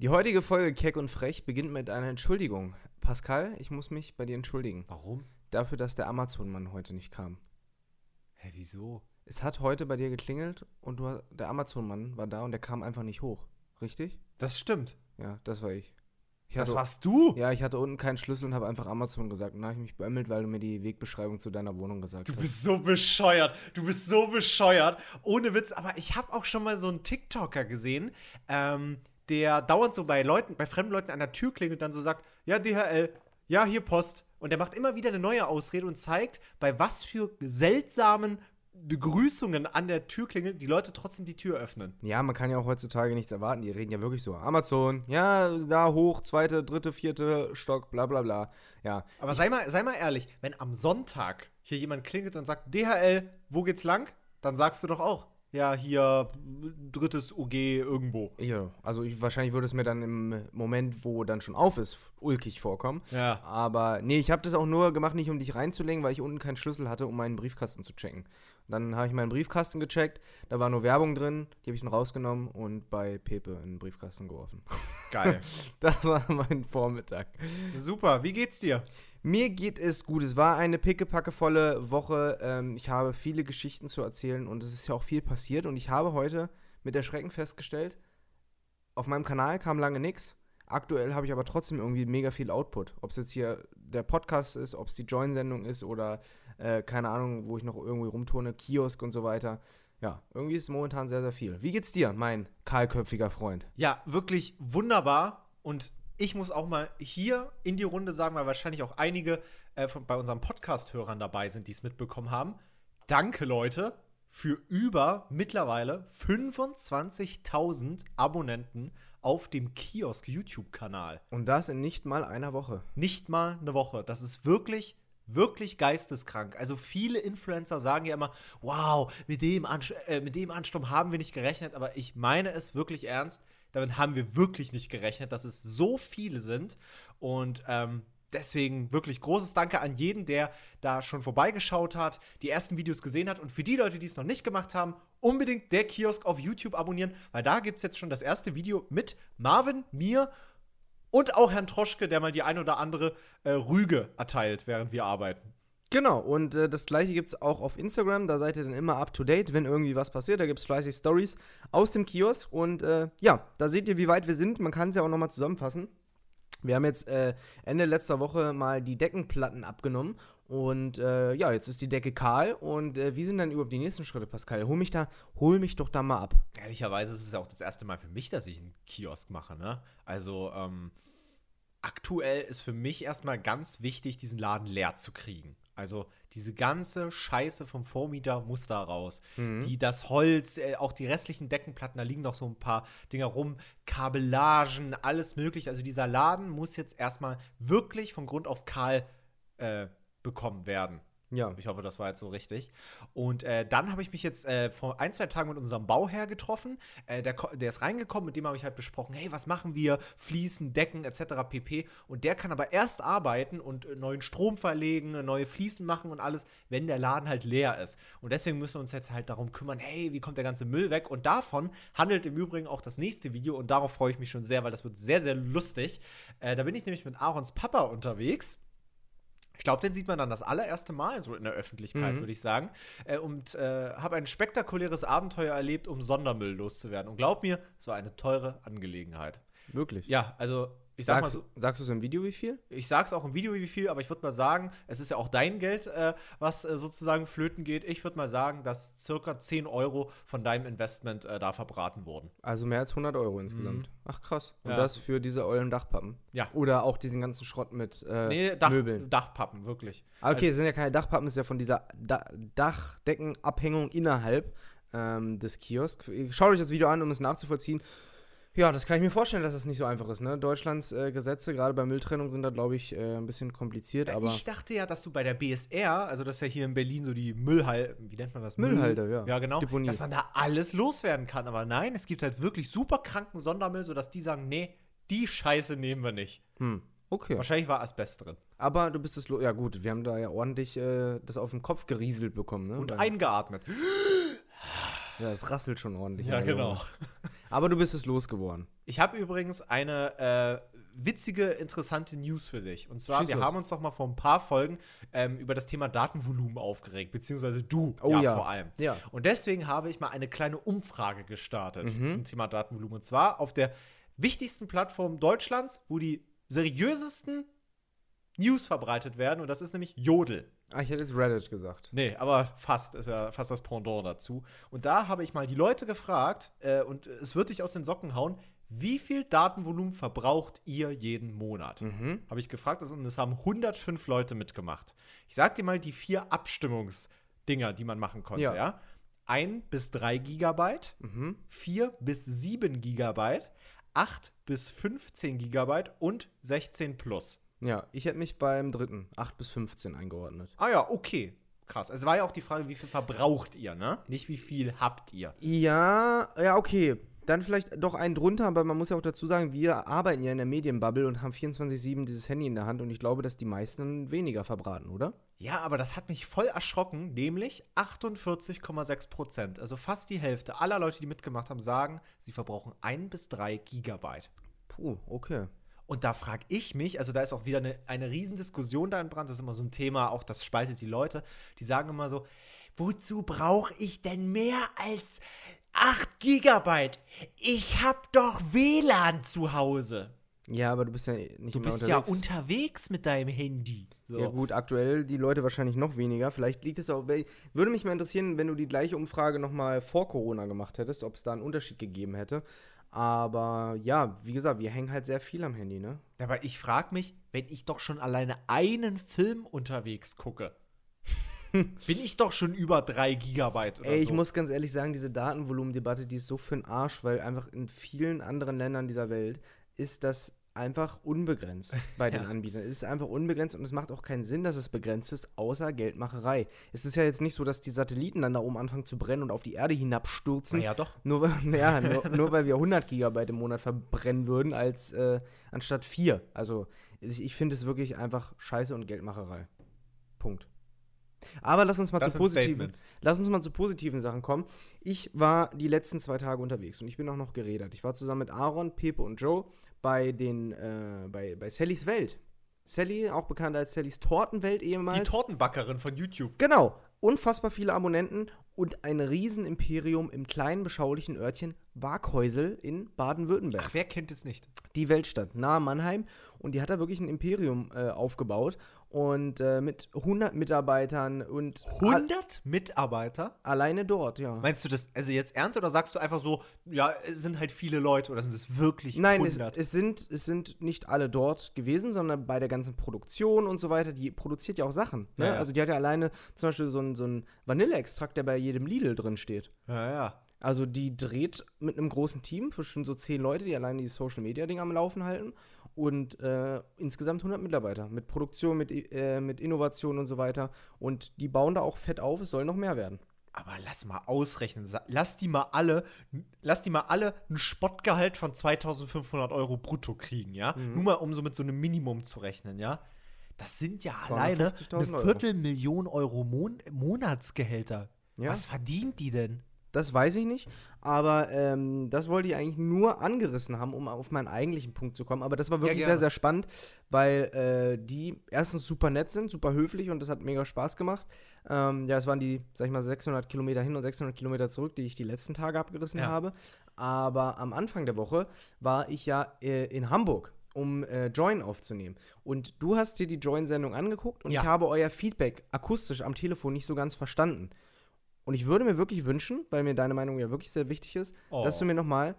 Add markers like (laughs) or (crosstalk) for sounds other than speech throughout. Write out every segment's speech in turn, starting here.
Die heutige Folge Keck und Frech beginnt mit einer Entschuldigung. Pascal, ich muss mich bei dir entschuldigen. Warum? Dafür, dass der Amazon-Mann heute nicht kam. Hä, wieso? Es hat heute bei dir geklingelt und du, der Amazon-Mann war da und der kam einfach nicht hoch. Richtig? Das stimmt. Ja, das war ich. ich Das hatte, warst du? Ja, ich hatte unten keinen Schlüssel und habe einfach Amazon gesagt. Und dann habe ich mich beömmelt, weil du mir die Wegbeschreibung zu deiner Wohnung gesagt Du hast. bist so bescheuert. Du bist so bescheuert. Ohne Witz. Aber ich habe auch schon mal so einen TikToker gesehen, ähm, der dauernd so bei Leuten, bei fremden Leuten an der Tür klingelt und dann so sagt, ja, DHL, ja, hier Post. Und der macht immer wieder eine neue Ausrede und zeigt, bei was für seltsamen Begrüßungen an der Tür klingelt, die Leute trotzdem die Tür öffnen. Ja, man kann ja auch heutzutage nichts erwarten. Die reden ja wirklich so. Amazon, ja, da hoch, zweite, dritte, vierte Stock, bla bla bla. Ja, Aber sei mal, sei mal ehrlich, wenn am Sonntag hier jemand klingelt und sagt, DHL, wo geht's lang? Dann sagst du doch auch, ja, hier drittes UG irgendwo. Ja, also ich, wahrscheinlich würde es mir dann im Moment, wo dann schon auf ist, ulkig vorkommen. Ja. Aber nee, ich habe das auch nur gemacht, nicht um dich reinzulegen, weil ich unten keinen Schlüssel hatte, um meinen Briefkasten zu checken. Dann habe ich meinen Briefkasten gecheckt, da war nur Werbung drin, die habe ich dann rausgenommen und bei Pepe in den Briefkasten geworfen. Geil. (laughs) Das war mein Vormittag. Super, wie geht's dir? Mir geht es gut. Es war eine pickepackevolle Woche. Ähm, ich habe viele Geschichten zu erzählen und es ist ja auch viel passiert. Und ich habe heute mit Erschrecken festgestellt, auf meinem Kanal kam lange nichts. Aktuell habe ich aber trotzdem irgendwie mega viel Output. Ob es jetzt hier der Podcast ist, ob es die Join-Sendung ist oder äh, keine Ahnung, wo ich noch irgendwie rumturne, Kiosk und so weiter. Ja, irgendwie ist es momentan sehr, sehr viel. Wie geht's dir, mein kahlköpfiger Freund? Ja, wirklich wunderbar. Und ich muss auch mal hier in die Runde sagen, weil wahrscheinlich auch einige äh, von, bei unseren Podcast-Hörern dabei sind, die es mitbekommen haben. Danke, Leute, für über mittlerweile 25.000 Abonnenten auf dem Kiosk-YouTube-Kanal. Und das in nicht mal einer Woche. Nicht mal eine Woche. Das ist wirklich, wirklich geisteskrank. Also viele Influencer sagen ja immer, wow, mit dem, Anst äh, mit dem Ansturm haben wir nicht gerechnet, aber ich meine es wirklich ernst. Damit haben wir wirklich nicht gerechnet, dass es so viele sind. Und ähm, deswegen wirklich großes Danke an jeden, der da schon vorbeigeschaut hat, die ersten Videos gesehen hat. Und für die Leute, die es noch nicht gemacht haben, unbedingt der Kiosk auf YouTube abonnieren, weil da gibt es jetzt schon das erste Video mit Marvin, mir und auch Herrn Troschke, der mal die ein oder andere äh, Rüge erteilt, während wir arbeiten. Genau, und äh, das gleiche gibt es auch auf Instagram. Da seid ihr dann immer up to date, wenn irgendwie was passiert. Da gibt es fleißig Stories aus dem Kiosk. Und äh, ja, da seht ihr, wie weit wir sind. Man kann es ja auch nochmal zusammenfassen. Wir haben jetzt äh, Ende letzter Woche mal die Deckenplatten abgenommen. Und äh, ja, jetzt ist die Decke kahl. Und äh, wie sind dann überhaupt die nächsten Schritte, Pascal? Hol mich, da, hol mich doch da mal ab. Ehrlicherweise ist es ja auch das erste Mal für mich, dass ich einen Kiosk mache, ne? Also, ähm, aktuell ist für mich erstmal ganz wichtig, diesen Laden leer zu kriegen. Also diese ganze Scheiße vom Vormieter muss da raus. Die, das Holz, äh, auch die restlichen Deckenplatten, da liegen noch so ein paar Dinger rum, Kabellagen, alles mögliche. Also dieser Laden muss jetzt erstmal wirklich von Grund auf kahl äh, bekommen werden. Ja. Ich hoffe, das war jetzt so richtig. Und äh, dann habe ich mich jetzt äh, vor ein, zwei Tagen mit unserem Bauherr getroffen. Äh, der, der ist reingekommen, mit dem habe ich halt besprochen, hey, was machen wir? Fliesen, Decken etc. pp. Und der kann aber erst arbeiten und äh, neuen Strom verlegen, neue Fliesen machen und alles, wenn der Laden halt leer ist. Und deswegen müssen wir uns jetzt halt darum kümmern, hey, wie kommt der ganze Müll weg? Und davon handelt im Übrigen auch das nächste Video und darauf freue ich mich schon sehr, weil das wird sehr, sehr lustig. Äh, da bin ich nämlich mit Aarons Papa unterwegs. Ich glaube, den sieht man dann das allererste Mal so in der Öffentlichkeit, Mhm. würde ich sagen. Äh, und äh, habe ein spektakuläres Abenteuer erlebt, um Sondermüll loszuwerden. Und glaub mir, es war eine teure Angelegenheit. Wirklich. Ja, also ich sag Sagst, mal so, sagst du es im Video, wie viel? ich sag's auch im Video, wie viel, aber ich würde mal sagen, es ist ja auch dein Geld, äh, was äh, sozusagen flöten geht. Ich würde mal sagen, dass circa 10 Euro von deinem Investment äh, da verbraten wurden. Also mehr als 100 Euro insgesamt. Ach krass. Und Ja. das für diese ollen Dachpappen. Ja. Oder auch diesen ganzen Schrott mit äh, Nee, Dach, Möbeln. Dachpappen, wirklich. Ah, Okay, es sind ja keine Dachpappen, es ist ja von dieser da Dachdeckenabhängung innerhalb ähm, des Kiosks. Schaut euch das Video an, um es nachzuvollziehen. Ja, das kann ich mir vorstellen, dass das nicht so einfach ist. Ne? Deutschlands äh, Gesetze, gerade bei Mülltrennung, sind da, glaube ich, äh, ein bisschen kompliziert. Aber ich dachte ja, dass du bei der BSR, also das ist ja hier in Berlin so die Müllhalde, wie nennt man das? Müll- Müllhalde, ja. Ja, genau. Deponie. Dass man da alles loswerden kann. Aber nein, es gibt halt wirklich super kranken Sondermüll, sodass die sagen, nee, die Scheiße nehmen wir nicht. hm, okay. Wahrscheinlich war Asbest drin. Aber du bist es. Ja, gut, wir haben da ja ordentlich äh, das auf den Kopf gerieselt bekommen. Ne? Und Beim- eingeatmet. Ja, es rasselt schon ordentlich. Ja, genau. Aber du bist es losgeworden. Ich habe übrigens eine äh, witzige, interessante News für dich. Und zwar, Schieß wir los. haben uns noch mal vor ein paar Folgen ähm, über das Thema Datenvolumen aufgeregt, beziehungsweise du Oh ja. vor allem. Ja. Und deswegen habe ich mal eine kleine Umfrage gestartet Mhm. zum Thema Datenvolumen. Und zwar auf der wichtigsten Plattform Deutschlands, wo die seriösesten News verbreitet werden. Und das ist nämlich Jodel. Ah, ich hätte jetzt Reddit gesagt. Nee, aber fast ist ja fast das Pendant dazu. Und da habe ich mal die Leute gefragt, äh, und es wird dich aus den Socken hauen, wie viel Datenvolumen verbraucht ihr jeden Monat? Mhm. Habe ich gefragt und es haben 105 Leute mitgemacht. Ich sag dir mal die vier Abstimmungsdinger, die man machen konnte, Ja. ja? Ein bis drei Gigabyte, Mhm. vier bis sieben Gigabyte, acht bis 15 Gigabyte und 16 plus. Ja, ich hätte mich beim dritten, 8 bis 15 eingeordnet. Ah ja, okay. Krass. Es war ja auch die Frage, wie viel verbraucht ihr, ne? Nicht wie viel habt ihr. Ja, ja, okay. Dann vielleicht doch einen drunter, aber man muss ja auch dazu sagen, wir arbeiten ja in der Medienbubble und haben 24-7 dieses Handy in der Hand und ich glaube, dass die meisten weniger verbraten, oder? Ja, aber das hat mich voll erschrocken, nämlich 48,6 Prozent. Also fast die Hälfte aller Leute, die mitgemacht haben, sagen, sie verbrauchen ein bis drei Gigabyte. Puh, okay. Und da frage ich mich, also da ist auch wieder eine, eine Riesendiskussion da in Brand, das ist immer so ein Thema, auch das spaltet die Leute, die sagen immer so, wozu brauche ich denn mehr als 8 Gigabyte? Ich hab doch WLAN zu Hause. Ja, aber du bist ja nicht Du bist ja unterwegs. unterwegs mit deinem Handy. So. Ja gut, aktuell die Leute wahrscheinlich noch weniger. Vielleicht liegt es auch. Würde mich mal interessieren, wenn du die gleiche Umfrage nochmal vor Corona gemacht hättest, ob es da einen Unterschied gegeben hätte. Aber ja, wie gesagt, wir hängen halt sehr viel am Handy, ne? Aber ich frage mich, wenn ich doch schon alleine einen Film unterwegs gucke, (laughs) bin ich doch schon über drei Gigabyte oder Ey, ich so. muss ganz ehrlich sagen, diese Datenvolumendebatte, die ist so für den Arsch, weil einfach in vielen anderen Ländern dieser Welt ist das einfach unbegrenzt bei den Ja. Anbietern. Es ist einfach unbegrenzt und es macht auch keinen Sinn, dass es begrenzt ist, außer Geldmacherei. Es ist ja jetzt nicht so, dass die Satelliten dann da oben anfangen zu brennen und auf die Erde hinabstürzen. naja, doch. Nur, weil- (laughs) ja, nur, (laughs) nur weil wir 100 Gigabyte im Monat verbrennen würden, als äh, anstatt 4. Also ich, ich finde es wirklich einfach Scheiße und Geldmacherei. Punkt. Aber lass uns mal Das zu positiven, Statements. lass uns mal zu positiven Sachen kommen. Ich war die letzten zwei Tage unterwegs und ich bin auch noch geredet. Ich war zusammen mit Aaron, Pepe und Joe bei den äh, bei, bei Sallys Welt. Sally, auch bekannt als Sallys Tortenwelt ehemals. Die Tortenbackerin von YouTube. Genau. Unfassbar viele Abonnenten und ein Riesenimperium im kleinen, beschaulichen Örtchen Waghäusel in Baden-Württemberg. Ach, wer kennt es nicht? Die Weltstadt, nahe Mannheim. Und die hat da wirklich ein Imperium äh, aufgebaut. Und äh, mit 100 Mitarbeitern und al 100 Mitarbeiter? alleine dort, ja. Meinst du das also jetzt ernst oder sagst du einfach so, ja, es sind halt viele Leute oder sind es wirklich Nein, es, 100? es, sind, es sind nicht alle dort gewesen, sondern bei der ganzen Produktion und so weiter. Die produziert ja auch Sachen. Ne? Ja, ja. Also die hat ja alleine zum Beispiel so einen so einen Vanilleextrakt, der bei jedem Lidl drin steht. ja, ja. Also die dreht mit einem großen Team, bestimmt so zehn Leute, die alleine die Social Media Ding am Laufen halten und äh, insgesamt 100 Mitarbeiter mit Produktion, mit, äh, mit Innovation und so weiter. Und die bauen da auch fett auf, es soll noch mehr werden. Aber lass mal ausrechnen. Lass die mal alle, lass die mal alle ein Spottgehalt von 2500 Euro brutto kriegen, ja? Mhm. Nur mal, um so mit so einem Minimum zu rechnen, ja? Das sind ja 250.000 alleine eine Euro. Viertelmillion Euro Mon Monatsgehälter. Ja. Was verdient die denn? Das weiß ich nicht, aber ähm, das wollte ich eigentlich nur angerissen haben, um auf meinen eigentlichen Punkt zu kommen. Aber das war wirklich gerne. sehr, sehr spannend, weil äh, die erstens super nett sind, super höflich und das hat mega Spaß gemacht. Ähm, ja, es waren die, sag ich mal, 600 Kilometer hin und 600 Kilometer zurück, die ich die letzten Tage abgerissen Ja. habe. Aber am Anfang der Woche war ich ja äh, in Hamburg um äh, Join aufzunehmen. Und du hast dir die Join-Sendung angeguckt und Ja. ich habe euer Feedback akustisch am Telefon nicht so ganz verstanden. Und ich würde mir wirklich wünschen, weil mir deine Meinung ja wirklich sehr wichtig ist, dass Oh. du mir nochmal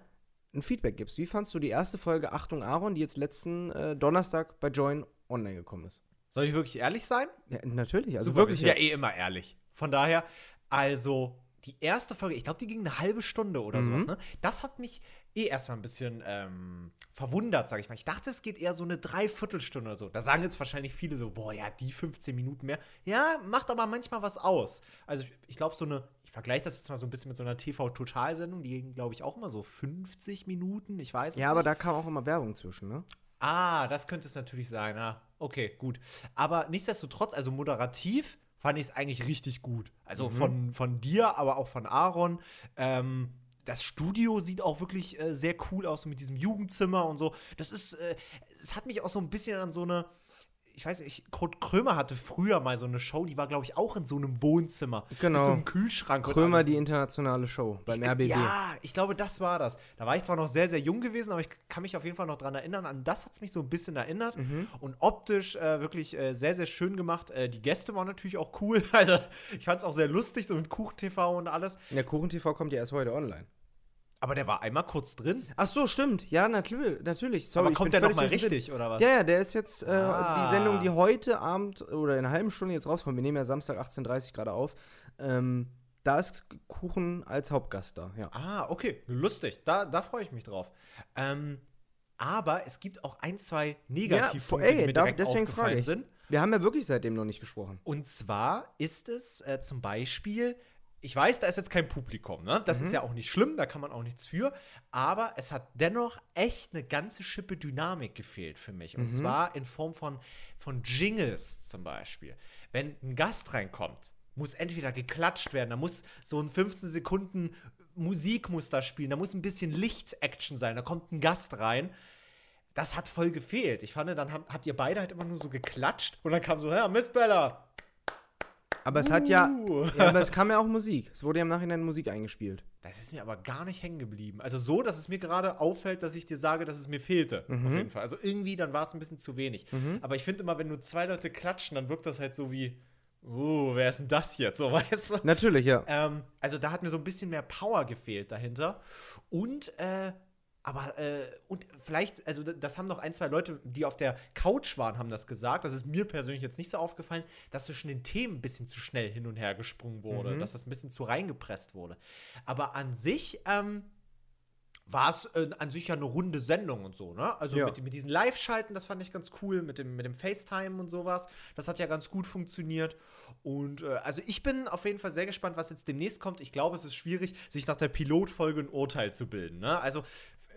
ein Feedback gibst. Wie fandst du die erste Folge Achtung Aaron, die jetzt letzten äh, Donnerstag bei Join online gekommen ist? Soll ich wirklich ehrlich sein? Ja, natürlich. Also Super, wirklich. ja eh immer ehrlich. Von daher, also die erste Folge, ich glaube, die ging eine halbe Stunde oder Mhm. sowas, ne? Das hat mich eh erstmal ein bisschen ähm, verwundert, sage ich mal. Ich dachte, es geht eher so eine Dreiviertelstunde oder so. Da sagen jetzt wahrscheinlich viele so, boah, ja, die 15 Minuten mehr. Ja, macht aber manchmal was aus. Also ich, ich glaube, so eine, ich vergleiche das jetzt mal so ein bisschen mit so einer TV-Total-Sendung, die ging, glaube ich, auch immer so 50 Minuten. Ich weiß es ja, aber nicht. da kam auch immer Werbung zwischen, ne? Ah, das könnte es natürlich sein. Ah, okay, gut. Aber nichtsdestotrotz, also moderativ fand ich es eigentlich richtig gut. Also von, von dir, aber auch von Aaron. Ähm, das Studio sieht auch wirklich äh, sehr cool aus mit diesem Jugendzimmer und so. Das ist, äh, es hat mich auch so ein bisschen an so eine, ich weiß nicht, Kurt Krömer hatte früher mal so eine Show, die war, glaube ich, auch in so einem Wohnzimmer. Genau. Mit so einem Kühlschrank. Krömer, die internationale Show beim RBB. Ja, ich glaube, das war das. Da war ich zwar noch sehr, sehr jung gewesen, aber ich kann mich auf jeden Fall noch dran erinnern. An das hat es mich so ein bisschen erinnert. Mhm. Und optisch äh, wirklich äh, sehr, sehr schön gemacht. Äh, die Gäste waren natürlich auch cool. (laughs) Also, ich fand es auch sehr lustig, so mit Kuchen-TV und alles. Der Kuchen-TV kommt ja erst heute online. Aber der war einmal kurz drin. Ach so, stimmt. Ja, natür- natürlich. Sorry, aber kommt der nochmal richtig, oder was? Ja, ja, der ist jetzt äh, Ah. die Sendung, die heute Abend oder in einer halben Stunde jetzt rauskommt. Wir nehmen ja Samstag 18.30 Uhr gerade auf. Ähm, da ist Kuchen als Hauptgast da, ja. Ah, okay. Lustig. Da, da freue ich mich drauf. Ähm, aber es gibt auch ein, zwei Negativpunkte, ey, die mir direkt deswegen frage aufgefallen ich. sind. Wir haben ja wirklich seitdem noch nicht gesprochen. Und zwar ist es äh, zum Beispiel, ich weiß, da ist jetzt kein Publikum, ne? Das Mhm. ist ja auch nicht schlimm, da kann man auch nichts für. Aber es hat dennoch echt eine ganze Schippe Dynamik gefehlt für mich. Mhm. Und zwar in Form von, von Jingles zum Beispiel. Wenn ein Gast reinkommt, muss entweder geklatscht werden, da muss so ein 15 Sekunden Musik muss da spielen, da muss ein bisschen Licht-Action sein, da kommt ein Gast rein das hat voll gefehlt. Ich fand, dann habt, habt ihr beide halt immer nur so geklatscht und dann kam so, ja, Miss Bella. Aber es hat ja, Uh. ja, aber es kam ja auch Musik. Es wurde ja im Nachhinein Musik eingespielt. Das ist mir aber gar nicht hängen geblieben. Also so, dass es mir gerade auffällt, dass ich dir sage, dass es mir fehlte. Auf jeden Fall. Also irgendwie, dann war es ein bisschen zu wenig. Aber ich finde immer, wenn nur zwei Leute klatschen, dann wirkt das halt so wie, uh, wer ist denn das jetzt? So, (laughs) weißt du? Natürlich, ja. Ähm, also da hat mir so ein bisschen mehr Power gefehlt dahinter. Und, äh, aber, äh, und vielleicht, also das haben noch ein, zwei Leute, die auf der Couch waren, haben das gesagt. Das ist mir persönlich jetzt nicht so aufgefallen, dass zwischen den Themen ein bisschen zu schnell hin und her gesprungen wurde, dass das ein bisschen zu reingepresst wurde. Aber an sich, ähm, war es äh, an sich ja eine runde Sendung und so, ne? Also Ja. mit, mit diesen Live-Schalten, das fand ich ganz cool, mit dem, mit dem FaceTime und sowas. Das hat ja ganz gut funktioniert. Und äh, also ich bin auf jeden Fall sehr gespannt, was jetzt demnächst kommt. Ich glaube, es ist schwierig, sich nach der Pilotfolge ein Urteil zu bilden. Ne? Also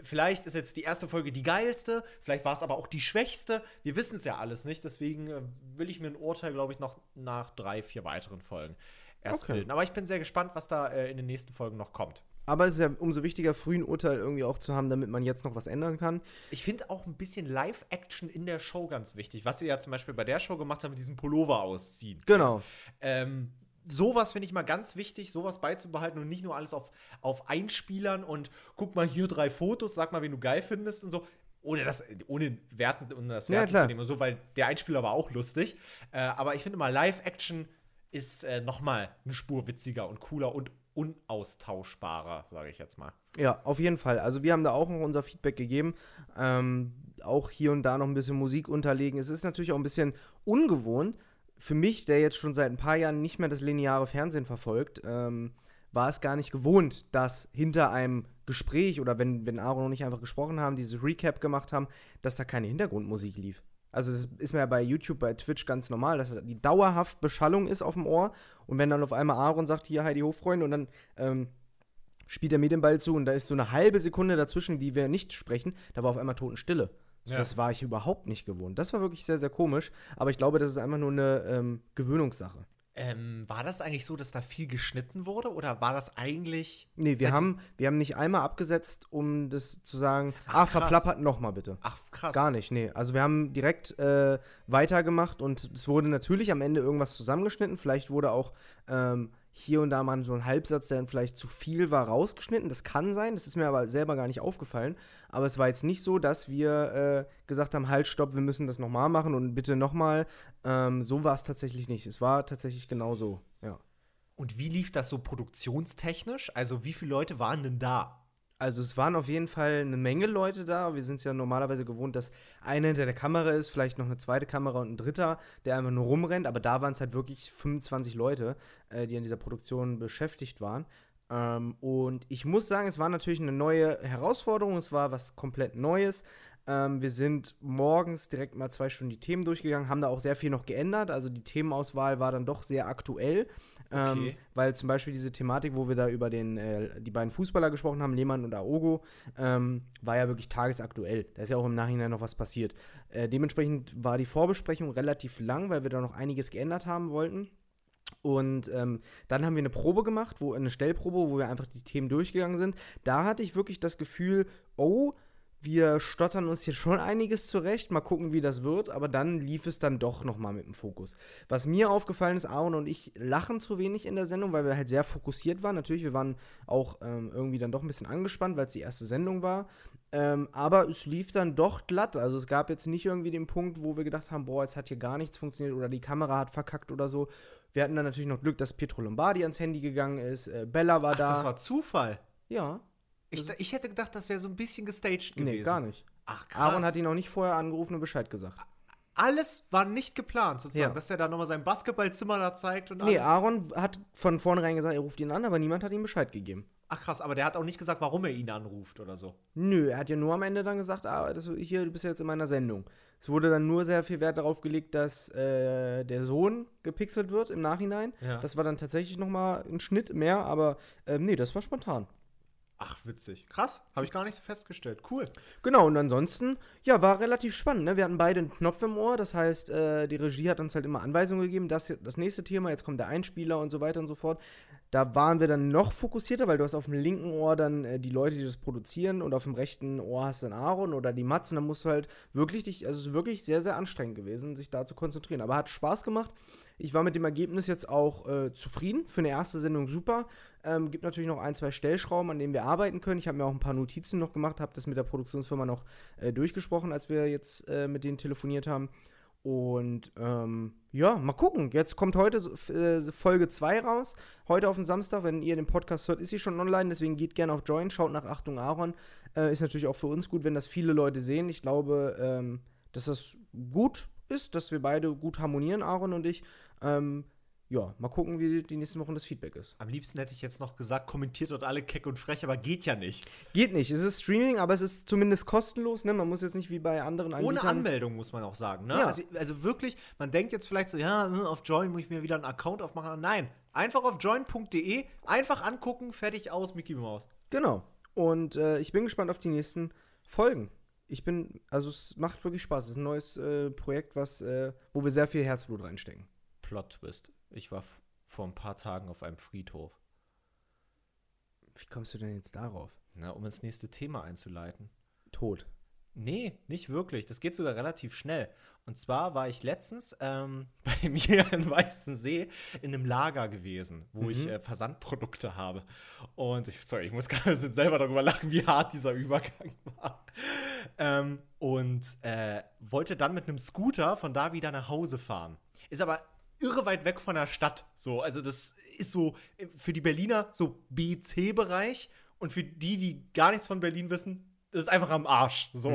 vielleicht ist jetzt die erste Folge die geilste, vielleicht war es aber auch die schwächste. Wir wissen es ja alles nicht. Deswegen äh, will ich mir ein Urteil, glaube ich, noch nach drei, vier weiteren Folgen erst Okay. bilden. Aber ich bin sehr gespannt, was da äh, in den nächsten Folgen noch kommt. Aber es ist ja umso wichtiger, früh ein Urteil irgendwie auch zu haben, damit man jetzt noch was ändern kann. Ich finde auch ein bisschen Live-Action in der Show ganz wichtig. Was wir ja zum Beispiel bei der Show gemacht haben, mit diesem Pullover ausziehen. Genau. Ähm, sowas finde ich mal ganz wichtig, sowas beizubehalten und nicht nur alles auf, auf Einspielern und guck mal hier drei Fotos, sag mal, wen du geil findest und so. Ohne das, ohne werten, ohne das Ja, werten klar. zu nehmen und so, weil der Einspieler war auch lustig. Äh, aber ich finde mal, Live-Action ist äh, noch mal eine Spur witziger und cooler und unaustauschbarer, sage ich jetzt mal. Ja, auf jeden Fall. Also wir haben da auch noch unser Feedback gegeben. Ähm, auch hier und da noch ein bisschen Musik unterlegen. Es ist natürlich auch ein bisschen ungewohnt. Für mich, der jetzt schon seit ein paar Jahren nicht mehr das lineare Fernsehen verfolgt, ähm, war es gar nicht gewohnt, dass hinter einem Gespräch oder wenn, wenn Aaron und ich einfach gesprochen haben, dieses Recap gemacht haben, dass da keine Hintergrundmusik lief. Also das ist mir ja bei YouTube, bei Twitch ganz normal, dass die dauerhaft Beschallung ist auf dem Ohr und wenn dann auf einmal Aaron sagt, hier Heidi Hofreunde und dann ähm, spielt er mir den Ball zu und da ist so eine halbe Sekunde dazwischen, die wir nicht sprechen, da war auf einmal Totenstille. So, Ja. Das war ich überhaupt nicht gewohnt. Das war wirklich sehr, sehr komisch, aber ich glaube, das ist einfach nur eine ähm, Gewöhnungssache. Ähm, war das eigentlich so, dass da viel geschnitten wurde oder war das eigentlich. Nee, wir haben, wir haben nicht einmal abgesetzt, um das zu sagen, Ach, ah, verplappert nochmal bitte. Ach, krass. Gar nicht, nee. Also wir haben direkt äh, weitergemacht und es wurde natürlich am Ende irgendwas zusammengeschnitten. Vielleicht wurde auch ähm, hier und da mal so ein Halbsatz, der dann vielleicht zu viel war, rausgeschnitten. Das kann sein, das ist mir aber selber gar nicht aufgefallen. Aber es war jetzt nicht so, dass wir äh, gesagt haben, halt, stopp, wir müssen das nochmal machen und bitte nochmal. Ähm, so war es tatsächlich nicht. Es war tatsächlich genau so, ja. Und wie lief das so produktionstechnisch? Also, wie viele Leute waren denn da? Also es waren auf jeden Fall eine Menge Leute da. Wir sind es ja normalerweise gewohnt, dass einer hinter der Kamera ist, vielleicht noch eine zweite Kamera und ein dritter, der einfach nur rumrennt. Aber da waren es halt wirklich 25 Leute, äh, die an dieser Produktion beschäftigt waren. Ähm, und ich muss sagen, es war natürlich eine neue Herausforderung. Es war was komplett Neues. Ähm, wir sind morgens direkt mal zwei Stunden die Themen durchgegangen, haben da auch sehr viel noch geändert. Also die Themenauswahl war dann doch sehr aktuell. Ähm, Okay. weil zum Beispiel diese Thematik, wo wir da über den, äh, die beiden Fußballer gesprochen haben, Lehmann und Aogo, ähm, war ja wirklich tagesaktuell. Da ist ja auch im Nachhinein noch was passiert. Äh, dementsprechend war die Vorbesprechung relativ lang, weil wir da noch einiges geändert haben wollten. Und ähm, dann haben wir eine Probe gemacht, wo eine Stellprobe, wo wir einfach die Themen durchgegangen sind. Da hatte ich wirklich das Gefühl, oh, wir stottern uns hier schon einiges zurecht, mal gucken, wie das wird, aber dann lief es dann doch nochmal mit dem Fokus. Was mir aufgefallen ist, Aaron und ich lachen zu wenig in der Sendung, weil wir halt sehr fokussiert waren. Natürlich, wir waren auch ähm, irgendwie dann doch ein bisschen angespannt, weil es die erste Sendung war. Ähm, aber es lief dann doch glatt. Also es gab jetzt nicht irgendwie den Punkt, wo wir gedacht haben, boah, jetzt hat hier gar nichts funktioniert oder die Kamera hat verkackt oder so. Wir hatten dann natürlich noch Glück, dass Pietro Lombardi ans Handy gegangen ist. Äh, Bella war Ach, da. das war Zufall. ja. Ich, ich hätte gedacht, das wäre so ein bisschen gestaged gewesen. Nee, gar nicht. Ach, krass. Aaron hat ihn auch nicht vorher angerufen und Bescheid gesagt. Alles war nicht geplant, sozusagen. Ja. Dass der da nochmal sein Basketballzimmer da zeigt und Nee, alles. Aaron hat von vornherein gesagt, er ruft ihn an, aber niemand hat ihm Bescheid gegeben. Ach krass, aber der hat auch nicht gesagt, warum er ihn anruft oder so. Nö, er hat ja nur am Ende dann gesagt, ah, das, hier, du bist ja jetzt in meiner Sendung. Es wurde dann nur sehr viel Wert darauf gelegt, dass äh, der Sohn gepixelt wird im Nachhinein. Ja. Das war dann tatsächlich noch mal ein Schnitt mehr, aber ähm, nee, das war spontan. Ach, witzig. Krass, habe ich gar nicht so festgestellt. Cool. Genau, und ansonsten, ja, war relativ spannend. Ne? Wir hatten beide einen Knopf im Ohr, das heißt, äh, die Regie hat uns halt immer Anweisungen gegeben, das, das nächste Thema, jetzt kommt der Einspieler und so weiter und so fort. Da waren wir dann noch fokussierter, weil du hast auf dem linken Ohr dann äh, die Leute, die das produzieren und auf dem rechten Ohr hast du dann Aaron oder die Mats und dann musst du halt wirklich dich, also es ist wirklich sehr, sehr anstrengend gewesen, sich da zu konzentrieren. Aber hat Spaß gemacht. Ich war mit dem Ergebnis jetzt auch äh, zufrieden. Für eine erste Sendung super. Ähm, gibt natürlich noch ein, zwei Stellschrauben, an denen wir arbeiten können. Ich habe mir auch ein paar Notizen noch gemacht, habe das mit der Produktionsfirma noch äh, durchgesprochen, als wir jetzt äh, mit denen telefoniert haben. Und ähm, ja, mal gucken. Jetzt kommt heute äh, Folge 2 raus. Heute auf den Samstag, wenn ihr den Podcast hört, ist sie schon online. Deswegen geht gerne auf Join, schaut nach Achtung Aaron. Äh, ist natürlich auch für uns gut, wenn das viele Leute sehen. Ich glaube, ähm, dass das gut ist, dass wir beide gut harmonieren, Aaron und ich. Ähm, ja, mal gucken, wie die nächsten Wochen das Feedback ist. Am liebsten hätte ich jetzt noch gesagt, kommentiert dort alle keck und frech, aber geht ja nicht. Geht nicht. Es ist Streaming, aber es ist zumindest kostenlos. Ne? Man muss jetzt nicht wie bei anderen Ohne Anbietern. Anmeldung, muss man auch sagen. Ne? Ja. Also, also wirklich, man denkt jetzt vielleicht so, ja, hm, auf Join muss ich mir wieder einen Account aufmachen. Nein, einfach auf join.de, einfach angucken, fertig aus, Mickey Mouse. Genau. Und äh, ich bin gespannt auf die nächsten Folgen. Ich bin, also es macht wirklich Spaß. Es ist ein neues äh, Projekt, was, äh, wo wir sehr viel Herzblut reinstecken. Plot-Twist. Ich war vor ein paar Tagen auf einem Friedhof, Wie kommst du denn jetzt darauf? ne, um ins nächste Thema einzuleiten. Tot. Nee, nicht wirklich. Das geht sogar relativ schnell. Und zwar war ich letztens ähm, (laughs) bei mir in Weißensee in einem Lager gewesen, wo ich äh, Versandprodukte habe. Und ich, sorry, ich muss (laughs) gerade selber darüber lachen, wie hart dieser Übergang (laughs) war. Ähm, und äh, wollte dann mit einem Scooter von da wieder nach Hause fahren. Ist aber irre weit weg von der Stadt. So, also das ist so äh, für die Berliner so B-C-Bereich und für die, die gar nichts von Berlin wissen, das ist einfach am Arsch. So.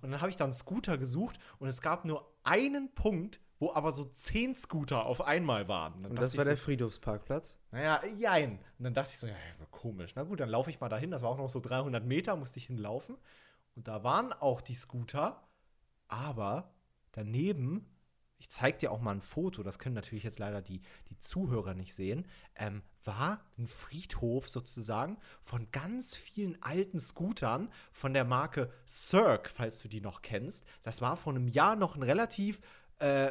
Und dann habe ich da einen Scooter gesucht und es gab nur einen Punkt, wo aber so zehn Scooter auf einmal waren. Dann Und das war so, der Friedhofsparkplatz. naja, jein. Und dann dachte ich so, ja, komisch. Na gut, dann laufe ich mal dahin. Das war auch noch so 300 Meter, musste ich hinlaufen. Und da waren auch die Scooter, aber daneben, ich zeige dir auch mal ein Foto, das können natürlich jetzt leider die, die Zuhörer nicht sehen, ähm, war ein Friedhof sozusagen von ganz vielen alten Scootern von der Marke Cirque, falls du die noch kennst. Das war vor einem Jahr noch ein relativ, äh,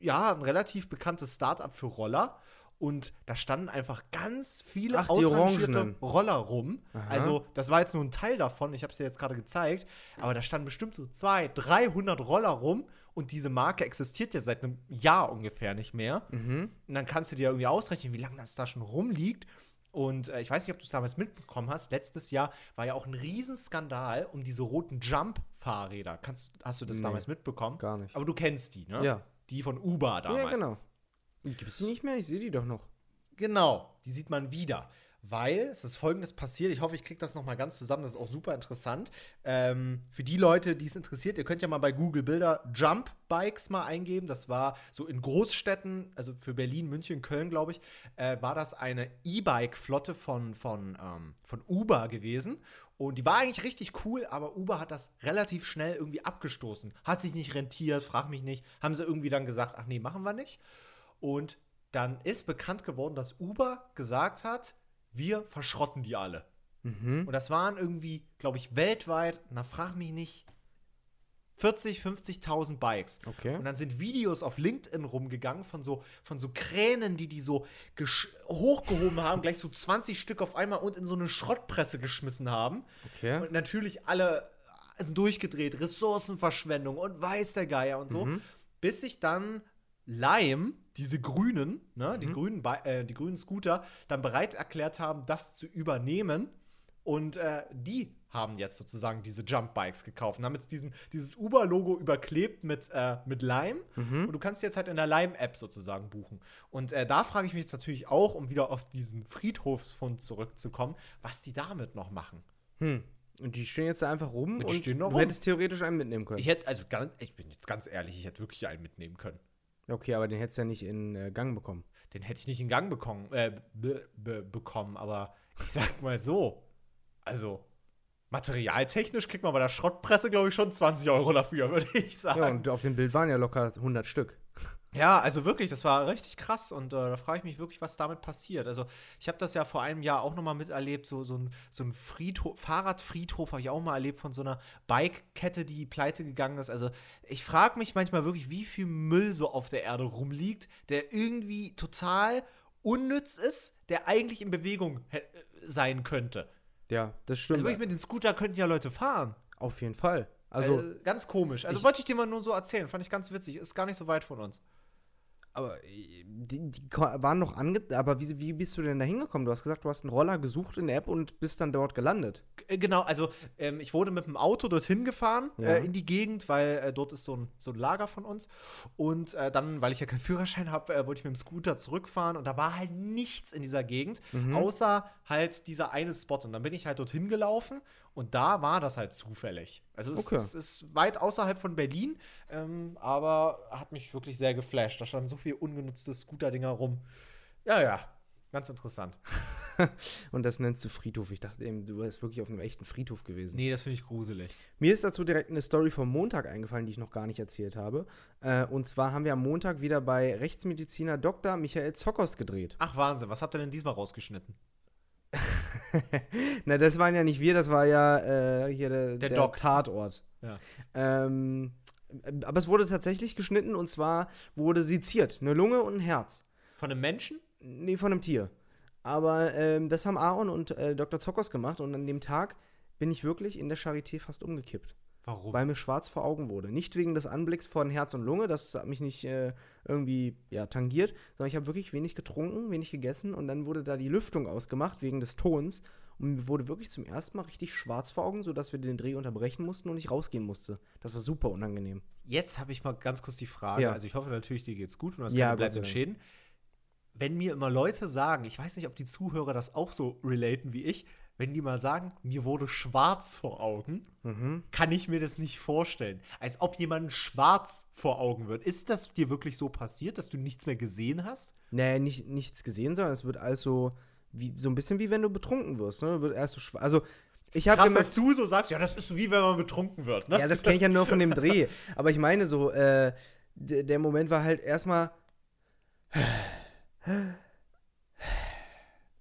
ja, ein relativ bekanntes Startup für Roller. Und da standen einfach ganz viele Ach, ausrangierte. Roller rum. Aha. Also, das war jetzt nur ein Teil davon. Ich habe es dir jetzt gerade gezeigt. Aber da standen bestimmt so 200, 300 Roller rum. Und diese Marke existiert ja seit einem Jahr ungefähr nicht mehr. Und dann kannst du dir irgendwie ausrechnen, wie lange das da schon rumliegt. Und äh, ich weiß nicht, ob du es damals mitbekommen hast. Letztes Jahr war ja auch ein Riesenskandal um diese roten Jump-Fahrräder. Kannst, hast du das Nee, damals mitbekommen? gar nicht. Aber du kennst die, ne? Ja. Die von Uber damals. Ja, genau. Gibt es die nicht mehr? Ich sehe die doch noch. Genau, die sieht man wieder. Weil es ist folgendes passiert. Ich hoffe, ich kriege das noch mal ganz zusammen. Das ist auch super interessant. Ähm, für die Leute, die es interessiert, ihr könnt ja mal bei Google Bilder Jump Bikes mal eingeben. Das war so in Großstädten, also für Berlin, München, Köln, glaube ich, äh, war das eine E-Bike-Flotte von, von, ähm, von Uber gewesen. Und die war eigentlich richtig cool, aber Uber hat das relativ schnell irgendwie abgestoßen. Hat sich nicht rentiert, frag mich nicht. Haben sie irgendwie dann gesagt, ach nee, machen wir nicht. Und dann ist bekannt geworden, dass Uber gesagt hat, wir verschrotten die alle. Und das waren irgendwie, glaube ich, weltweit, na frag mich nicht, 40, 50.000 Bikes. Okay. Und dann sind Videos auf LinkedIn rumgegangen von so, von so Kränen, die die so hochgehoben haben, gleich so 20 Stück auf einmal und in so eine Schrottpresse geschmissen haben. Okay. Und natürlich alle sind durchgedreht, Ressourcenverschwendung und weiß der Geier und so. Bis sich dann Lime, diese Grünen, ne, die, grünen, äh, die grünen Scooter, dann bereit erklärt haben, das zu übernehmen. Und äh, die haben jetzt sozusagen diese Jump Bikes gekauft und haben jetzt diesen, dieses Uber-Logo überklebt mit, äh, mit Lime. Und du kannst jetzt halt in der Lime-App sozusagen buchen. Und äh, da frage ich mich jetzt natürlich auch, um wieder auf diesen Friedhofsfund zurückzukommen, was die damit noch machen. Hm. Und die stehen jetzt da einfach rum und noch du rum. hättest theoretisch einen mitnehmen können. Ich hätte, also ganz, ich bin jetzt ganz ehrlich, ich hätte wirklich einen mitnehmen können. Okay, aber den hättest du ja nicht in äh, Gang bekommen. Den hätte ich nicht in Gang bekommen, äh, be, be, bekommen, aber ich sag mal so, also materialtechnisch kriegt man bei der Schrottpresse, glaube ich, schon 20 Euro dafür, (laughs) würde ich sagen. Ja, und auf dem Bild waren ja locker 100 Stück. Ja, also wirklich, das war richtig krass und äh, da frage ich mich wirklich, was damit passiert. Also ich habe das ja vor einem Jahr auch noch mal miterlebt, so, so ein, so ein Friedhof, Fahrradfriedhof habe ich auch mal erlebt von so einer Bike-Kette, die pleite gegangen ist. Also ich frage mich manchmal wirklich, wie viel Müll so auf der Erde rumliegt, der irgendwie total unnütz ist, der eigentlich in Bewegung hä- sein könnte. Ja, das stimmt. Also wirklich mit den Scooter könnten ja Leute fahren. auf jeden Fall. Also, Also ganz komisch. Also ich- wollte ich dir mal nur so erzählen, fand ich ganz witzig. Ist gar nicht so weit von uns. Aber äh, die, die waren noch ange. Aber wie, wie bist du denn da hingekommen? Du hast gesagt, du hast einen Roller gesucht in der App und bist dann dort gelandet. Äh, Genau, also ähm, ich wurde mit dem Auto dorthin gefahren, Ja. äh, in die Gegend, weil äh, dort ist so ein, so ein Lager von uns. Und äh, dann, weil ich ja keinen Führerschein habe, äh, wollte ich mit dem Scooter zurückfahren. Und da war halt nichts in dieser Gegend, außer halt dieser eine Spot. Und dann bin ich halt dorthin gelaufen und da war das halt zufällig. Also es, Okay. es ist weit außerhalb von Berlin, ähm, aber hat mich wirklich sehr geflasht. Da standen so viele ungenutzte Scooter-Dinger rum. Ja, ja, ganz interessant. (laughs) Und das nennst du Friedhof. Ich dachte eben, du wärst wirklich auf einem echten Friedhof gewesen. Nee, das finde ich gruselig. Mir ist dazu direkt eine Story vom Montag eingefallen, die ich noch gar nicht erzählt habe. Äh, und zwar haben wir am Montag wieder bei Rechtsmediziner Dr. Michael Zockers gedreht. Ach, Wahnsinn, was habt ihr denn diesmal rausgeschnitten? (laughs) Na, das waren ja nicht wir, das war ja äh, hier der, Der der. Tatort. Ja. Ähm, aber es wurde tatsächlich geschnitten und zwar wurde seziert. Eine Lunge und ein Herz. Von einem Menschen? Nee, von einem Tier. Aber ähm, das haben Aaron und äh, Dr. Zockers gemacht und an dem Tag bin ich wirklich in der Charité fast umgekippt. Warum? weil mir schwarz vor Augen wurde. Nicht wegen des Anblicks von Herz und Lunge, das hat mich nicht äh, irgendwie ja, tangiert, sondern ich habe wirklich wenig getrunken, wenig gegessen und dann wurde da die Lüftung ausgemacht wegen des Tons und mir wurde wirklich zum ersten Mal richtig schwarz vor Augen, sodass wir den Dreh unterbrechen mussten und ich rausgehen musste. Das war super unangenehm. Jetzt habe ich mal ganz kurz die Frage. Ja. Also ich hoffe natürlich, dir geht's gut und du hast Ja, sei Dank. Schäden. Wenn mir immer Leute sagen, ich weiß nicht, ob die Zuhörer das auch so relaten wie ich, wenn die mal sagen, mir wurde schwarz vor Augen, Mhm. kann ich mir das nicht vorstellen. Als ob jemand schwarz vor Augen wird. Ist das dir wirklich so passiert, dass du nichts mehr gesehen hast? Nee, nicht, nichts gesehen, sondern es wird also wie, so ein bisschen wie wenn du betrunken wirst. Ne? Wird erst so also ich habe dass du so sagst, ja, das ist wie wenn man betrunken wird, ne? Ja, das kenne ich ja nur von dem Dreh. (laughs) Aber ich meine so, äh, der Moment war halt erstmal.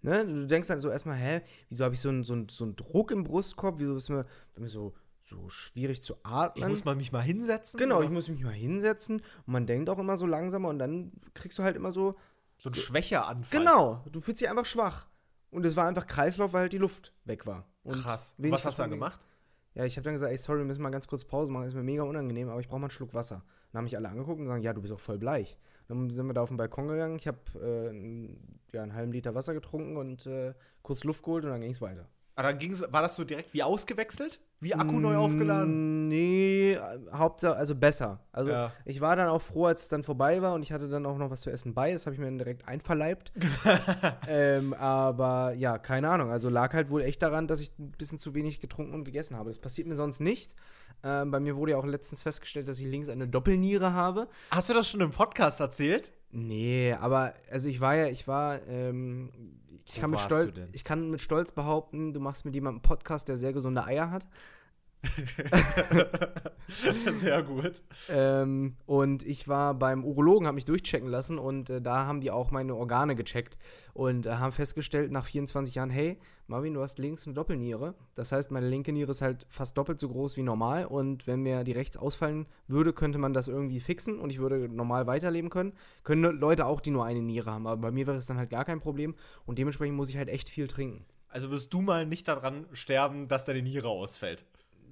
Ne? Du denkst dann so erstmal, hä, wieso habe ich so einen so einen- so einen Druck im Brustkorb? Wieso ist mir, mir so, so schwierig zu ich atmen? muss mal mich mal hinsetzen. genau, oder? ich muss mich mal hinsetzen und man denkt auch immer so langsamer und dann kriegst du halt immer so, so ein Schwächeanfall. genau, du fühlst dich einfach schwach. Und es war einfach Kreislauf, weil halt die Luft weg war. Und Krass. Und was hast du dann gemacht? Ja, ich habe dann gesagt, ey, sorry, wir müssen mal ganz kurz Pause machen, ist mir mega unangenehm, aber ich brauche mal einen Schluck Wasser. Dann haben mich alle angeguckt und sagen, ja, du bist auch voll bleich. Dann sind wir da auf den Balkon gegangen, ich habe äh, ja, einen halben Liter Wasser getrunken und äh, kurz Luft geholt und dann ging es weiter. Aber dann ging's, war das so direkt wie ausgewechselt? Wie Akku neu aufgeladen? Mm, Nee, äh, Hauptsache, also besser. Also Ja. ich war dann auch froh, als es dann vorbei war und ich hatte dann auch noch was zu essen bei. Das habe ich mir dann direkt einverleibt. (laughs) ähm, aber ja, keine Ahnung. Also lag halt wohl echt daran, dass ich ein bisschen zu wenig getrunken und gegessen habe. Das passiert mir sonst nicht. Ähm, bei mir wurde ja auch letztens festgestellt, dass ich links eine Doppelniere habe. Hast du das schon im Podcast erzählt? Nee, aber also ich war ja, ich war, ähm, ich kann, mit Stolz, ich kann mit Stolz behaupten, du machst mit jemandem einen Podcast, der sehr gesunde Eier hat. (laughs) Sehr gut. Ähm, und ich war beim Urologen, habe mich durchchecken lassen und äh, da haben die auch meine Organe gecheckt und äh, haben festgestellt nach 24 Jahren, hey, Marvin, du hast links eine Doppelniere. Das heißt, meine linke Niere ist halt fast doppelt so groß wie normal und wenn mir die rechts ausfallen würde, könnte man das irgendwie fixen und ich würde normal weiterleben können. Können Leute auch, die nur eine Niere haben, aber bei mir wäre es dann halt gar kein Problem und dementsprechend muss ich halt echt viel trinken. Also wirst du mal nicht daran sterben, dass deine Niere ausfällt.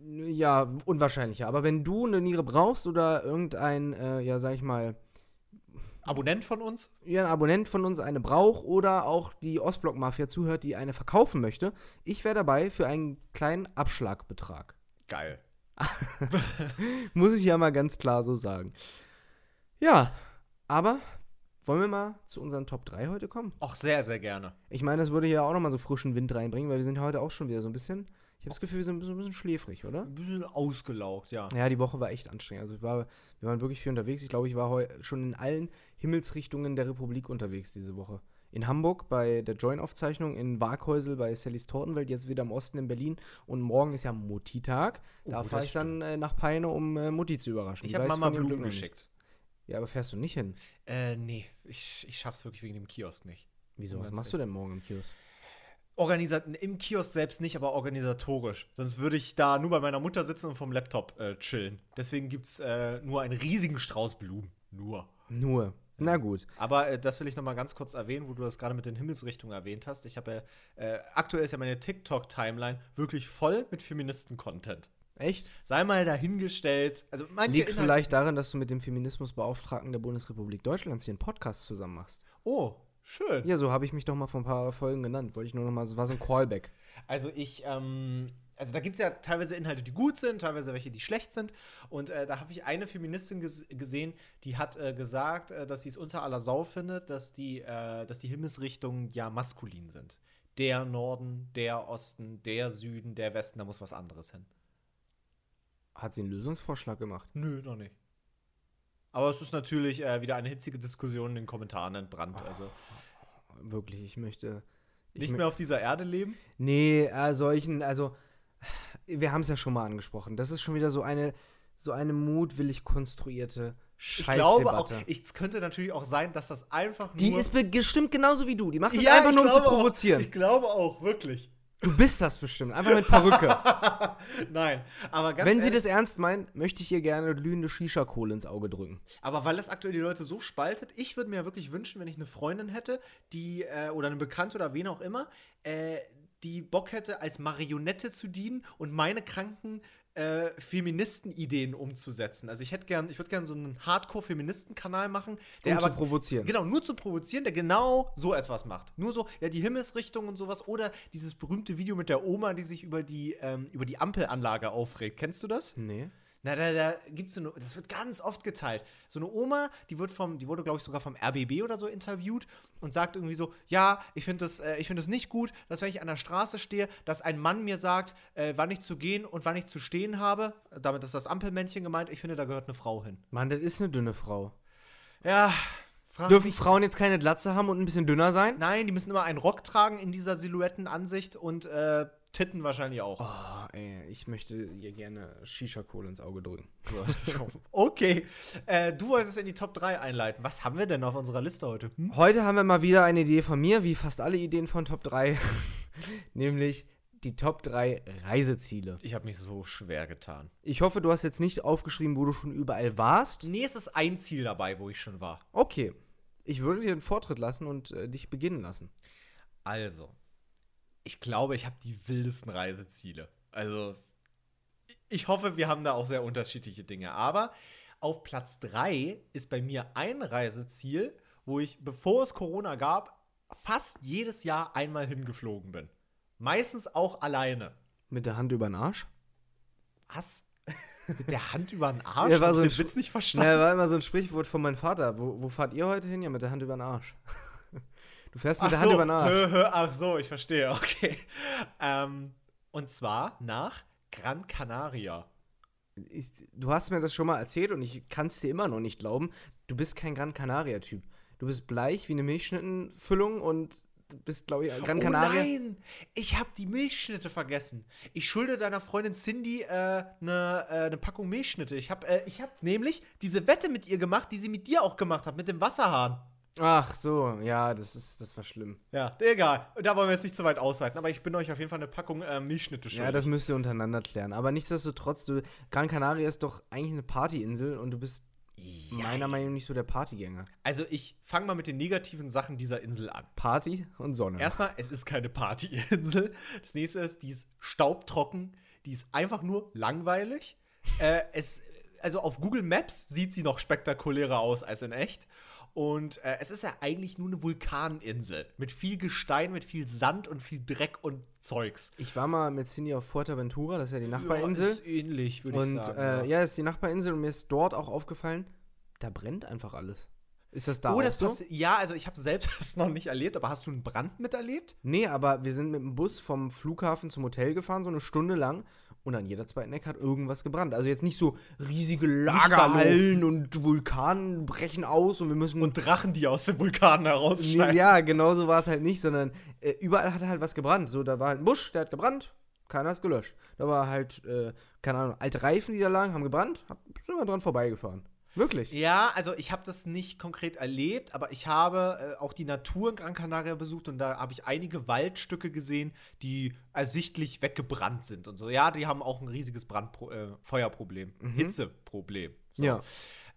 Ja, unwahrscheinlicher. Aber wenn du eine Niere brauchst oder irgendein, äh, ja, sag ich mal, Abonnent von uns? ja, ein Abonnent von uns eine braucht oder auch die Ostblock-Mafia zuhört, die eine verkaufen möchte, ich wäre dabei für einen kleinen Abschlagbetrag. Geil. (laughs) Muss ich ja mal ganz klar so sagen. Ja, aber wollen wir mal zu unseren Top 3 heute kommen? Auch sehr, sehr gerne. Ich meine, das würde ja auch nochmal so frischen Wind reinbringen, weil wir sind ja heute auch schon wieder so ein bisschen, ich habe das Gefühl, wir sind so ein bisschen schläfrig, oder? Ein bisschen ausgelaugt, ja. Ja, die Woche war echt anstrengend. Also ich war, wir waren wirklich viel unterwegs. Ich glaube, ich war schon in allen Himmelsrichtungen der Republik unterwegs diese Woche. In Hamburg bei der Join-Aufzeichnung, in Waghäusel bei Sallys Tortenwelt, jetzt wieder im Osten in Berlin. Und morgen ist ja Mutti-Tag. Da Oh, fahre das ich dann äh, nach Peine, um äh, Mutti zu überraschen. Ich habe Mama Blumen geschickt. Ja, aber fährst du nicht hin? Äh, nee, ich, ich schaff's wirklich wegen dem Kiosk nicht. Wieso? Was machst du denn morgen im Kiosk? Organisat Im Kiosk selbst nicht, aber organisatorisch. Sonst würde ich da nur bei meiner Mutter sitzen und vom Laptop äh, chillen. Deswegen gibt's äh, nur einen riesigen Strauß Blumen. Nur. Nur. Na gut. Aber äh, das will ich noch mal ganz kurz erwähnen, wo du das gerade mit den Himmelsrichtungen erwähnt hast. Ich habe ja, äh, aktuell ist ja meine TikTok-Timeline wirklich voll mit Feministen-Content. Echt? Sei mal dahingestellt. Also manche Liegt Inhalte- vielleicht daran, dass du mit dem Feminismusbeauftragten der Bundesrepublik Deutschlands hier einen Podcast zusammen machst. Oh, schön. Ja, so habe ich mich doch mal vor ein paar Folgen genannt. Wollte ich nur noch mal, es war so ein Callback. Also ich, ähm, also da gibt es ja teilweise Inhalte, die gut sind, teilweise welche, die schlecht sind. Und äh, da habe ich eine Feministin ges gesehen, die hat äh, gesagt, äh, dass sie es unter aller Sau findet, dass die, äh, dass die Himmelsrichtungen ja maskulin sind. Der Norden, der Osten, der Süden, der Westen, da muss was anderes hin. Hat sie einen Lösungsvorschlag gemacht? Nö, noch nicht. Aber es ist natürlich äh, wieder eine hitzige Diskussion in den Kommentaren entbrannt. Also Wirklich, ich möchte. Ich nicht mehr auf dieser Erde leben. Nee, äh, solchen, also. Wir haben es ja schon mal angesprochen. Das ist schon wieder so eine, so eine mutwillig konstruierte Ich glaube auch, Scheißdebatte. ich- es könnte natürlich auch sein, dass das einfach Die nur ist bestimmt genauso wie du. Die macht das Ja, einfach nur, um zu glaube auch. provozieren. Ich glaube auch, wirklich. Du bist das bestimmt. Einfach mit Perücke. (laughs) Nein, aber ganz Wenn sie ehrlich, das ernst meint, möchte ich ihr gerne glühende Shisha-Kohle ins Auge drücken. aber weil das aktuell die Leute so spaltet, ich würde mir ja wirklich wünschen, wenn ich eine Freundin hätte, die äh, oder eine Bekannte oder wen auch immer, äh, die Bock hätte, als Marionette zu dienen und meine kranken äh, Feministenideen umzusetzen. Also ich hätte gern, ich würde gerne so einen Hardcore-Feministen-Kanal machen, der Um zu aber provozieren. Genau, nur zu provozieren, der genau so etwas macht. Nur so, ja, die Himmelsrichtung und sowas. Oder dieses berühmte Video mit der Oma, die sich über die, ähm, über die Ampelanlage aufregt. Kennst du das? Nee. Na, da, da gibt's so eine, das wird ganz oft geteilt. So eine Oma, die wird vom, die wurde, glaube ich, sogar vom RBB oder so interviewt und sagt irgendwie so, ja, ich finde das, äh, ich finde es nicht gut, dass wenn ich an der Straße stehe, dass ein Mann mir sagt, äh, wann ich zu gehen und wann ich zu stehen habe. Damit ist das Ampelmännchen gemeint. Ich finde, da gehört eine Frau hin. Mann, das ist eine dünne Frau. Ja. frag Dürfen Frauen jetzt keine Glatze haben und ein bisschen dünner sein? Nein, die müssen immer einen Rock tragen in dieser Silhouettenansicht und äh, Titten wahrscheinlich auch. Oh, ey, ich möchte ihr gerne Shisha-Kohle ins Auge drücken. (laughs) Okay, äh, du wolltest in die Top 3 einleiten. Was haben wir denn auf unserer Liste heute? Hm? Heute haben wir mal wieder eine Idee von mir, wie fast alle Ideen von Top 3. (laughs) Nämlich die Top 3 Reiseziele. Ich habe mich so schwer getan. Ich hoffe, du hast jetzt nicht aufgeschrieben, wo du schon überall warst. Nee, es ist ein Ziel dabei, wo ich schon war. Okay. Ich würde dir den Vortritt lassen und äh, dich beginnen lassen. Also, ich glaube, ich habe die wildesten Reiseziele. Also, ich hoffe, wir haben da auch sehr unterschiedliche Dinge. Aber auf Platz 3 ist bei mir ein Reiseziel, wo ich, bevor es Corona gab, fast jedes Jahr einmal hingeflogen bin. Meistens auch alleine. Mit der Hand über den Arsch? Was? (laughs) Mit der Hand über den Arsch? Ja, war so ich ein den Witz nicht verstanden. war immer so ein Sprichwort von meinem Vater. Wo, wo fahrt ihr heute hin? Ja, mit der Hand über den Arsch. Du fährst mit der Hand über den Arsch. hö, (laughs) hö, ach so, ich verstehe, okay. Ähm, und zwar nach Gran Canaria. Ich, du hast mir das schon mal erzählt und ich kann es dir immer noch nicht glauben. Du bist kein Gran Canaria-Typ. Du bist bleich wie eine Milchschnittenfüllung und bist, glaube ich, Gran Oh Canaria. nein, ich habe die Milchschnitte vergessen. Ich schulde deiner Freundin Cindy eine äh, ne, äh, ne Packung Milchschnitte. Ich habe äh, ich hab nämlich diese Wette mit ihr gemacht, die sie mit dir auch gemacht hat, mit dem Wasserhahn. Ach so, ja, das ist, das war schlimm. Ja, egal. Da wollen wir jetzt nicht zu weit ausweiten, aber ich bin euch auf jeden Fall eine Packung äh, Milchschnitte schuldig. Ja, das müsst ihr untereinander klären. Aber nichtsdestotrotz, du, Gran Canaria ist doch eigentlich eine Partyinsel und du bist meiner Meinung nach nicht so der Partygänger. Also ich fange mal mit den negativen Sachen dieser Insel an. Party und Sonne. Erstmal, es ist keine Partyinsel. Das nächste ist, die ist staubtrocken, die ist einfach nur langweilig. äh, es, also auf Google Maps sieht sie noch spektakulärer aus als in echt. Und äh, es ist ja eigentlich nur eine Vulkaninsel mit viel Gestein, mit viel Sand und viel Dreck und Zeugs. ich war mal mit Cindy auf Fuerteventura, das ist ja die Nachbarinsel. Ja, ist ähnlich, würde ich und sagen. äh, ja, ist die Nachbarinsel und mir ist dort auch aufgefallen, da brennt einfach alles. Ist das da oh, das so? Ja, also ich habe selbst (laughs) das noch nicht erlebt, aber hast du einen Brand miterlebt? Nee, aber wir sind mit dem Bus vom Flughafen zum Hotel gefahren, so eine Stunde lang. Und an jeder zweiten Ecke hat irgendwas gebrannt. Also jetzt nicht so riesige Lagerhallen und Vulkanen brechen aus und wir müssen. Und Drachen, die aus dem Vulkan Nee, heraussteigen. ja, genau so war es halt nicht, sondern äh, überall hat halt was gebrannt. So, da war halt ein Busch, der hat gebrannt, keiner hat es gelöscht. Da war halt, äh, keine Ahnung, alte Reifen, die da lagen, haben gebrannt, hat, sind wir dran vorbeigefahren. Wirklich. Ja, also ich habe das nicht konkret erlebt, aber ich habe äh, auch die Natur in Gran Canaria besucht und da habe ich einige Waldstücke gesehen, die ersichtlich weggebrannt sind und so. Ja, die haben auch ein riesiges Brandpro äh, Feuerproblem, Hitzeproblem. So. Ja.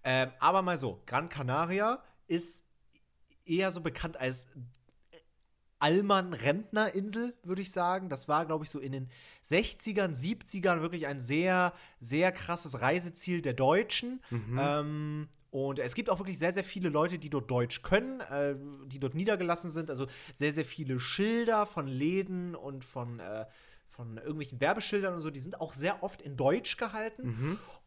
Ähm, aber mal so, Gran Canaria ist eher so bekannt als Allmann-Rentnerinsel, würde ich sagen. Das war, glaube ich, so in den 60ern, 70ern wirklich ein sehr, sehr krasses Reiseziel der Deutschen. Ähm, und es gibt auch wirklich sehr, sehr viele Leute, die dort Deutsch können, äh, die dort niedergelassen sind. Also sehr, sehr viele Schilder von Läden und von, äh, von irgendwelchen Werbeschildern und so, die sind auch sehr oft in Deutsch gehalten.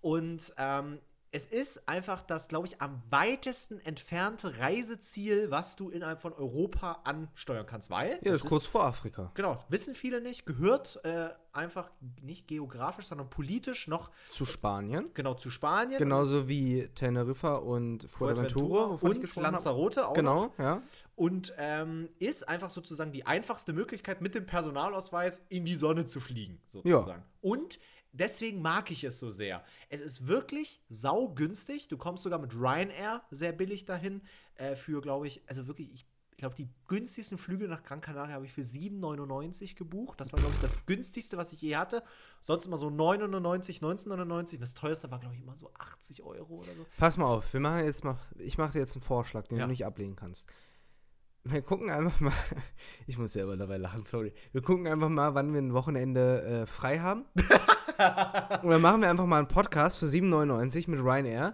Und ähm, es ist einfach das, glaube ich, am weitesten entfernte Reiseziel, was du innerhalb von Europa ansteuern kannst, weil Ja, das ist kurz vor Afrika. Genau, wissen viele nicht, gehört äh, einfach nicht geografisch, sondern politisch noch Zu Spanien. genau zu Spanien. Genauso wie Teneriffa und Fuerteventura. und. Lanzarote auch noch. Genau, ja. Und ähm, ist einfach sozusagen die einfachste Möglichkeit, mit dem Personalausweis in die Sonne zu fliegen, sozusagen. Und deswegen mag ich es so sehr. Es ist wirklich saugünstig. Du kommst sogar mit Ryanair sehr billig dahin. Äh, für, glaube ich, also wirklich, ich glaube, die günstigsten Flüge nach Gran Canaria habe ich für 7,99 gebucht. Das war, glaube ich, das günstigste, was ich je hatte. Sonst immer so 9,99, 19,99. Das teuerste war, glaube ich, immer so 80 Euro oder so. Pass mal auf, wir machen jetzt mal, ich mache dir jetzt einen Vorschlag, den Ja. du nicht ablehnen kannst. Wir gucken einfach mal, (laughs) ich muss selber dabei lachen, sorry. Wir gucken einfach mal, wann wir ein Wochenende äh, frei haben. (laughs) (laughs) Und dann machen wir einfach mal einen Podcast für 7,99 mit Ryanair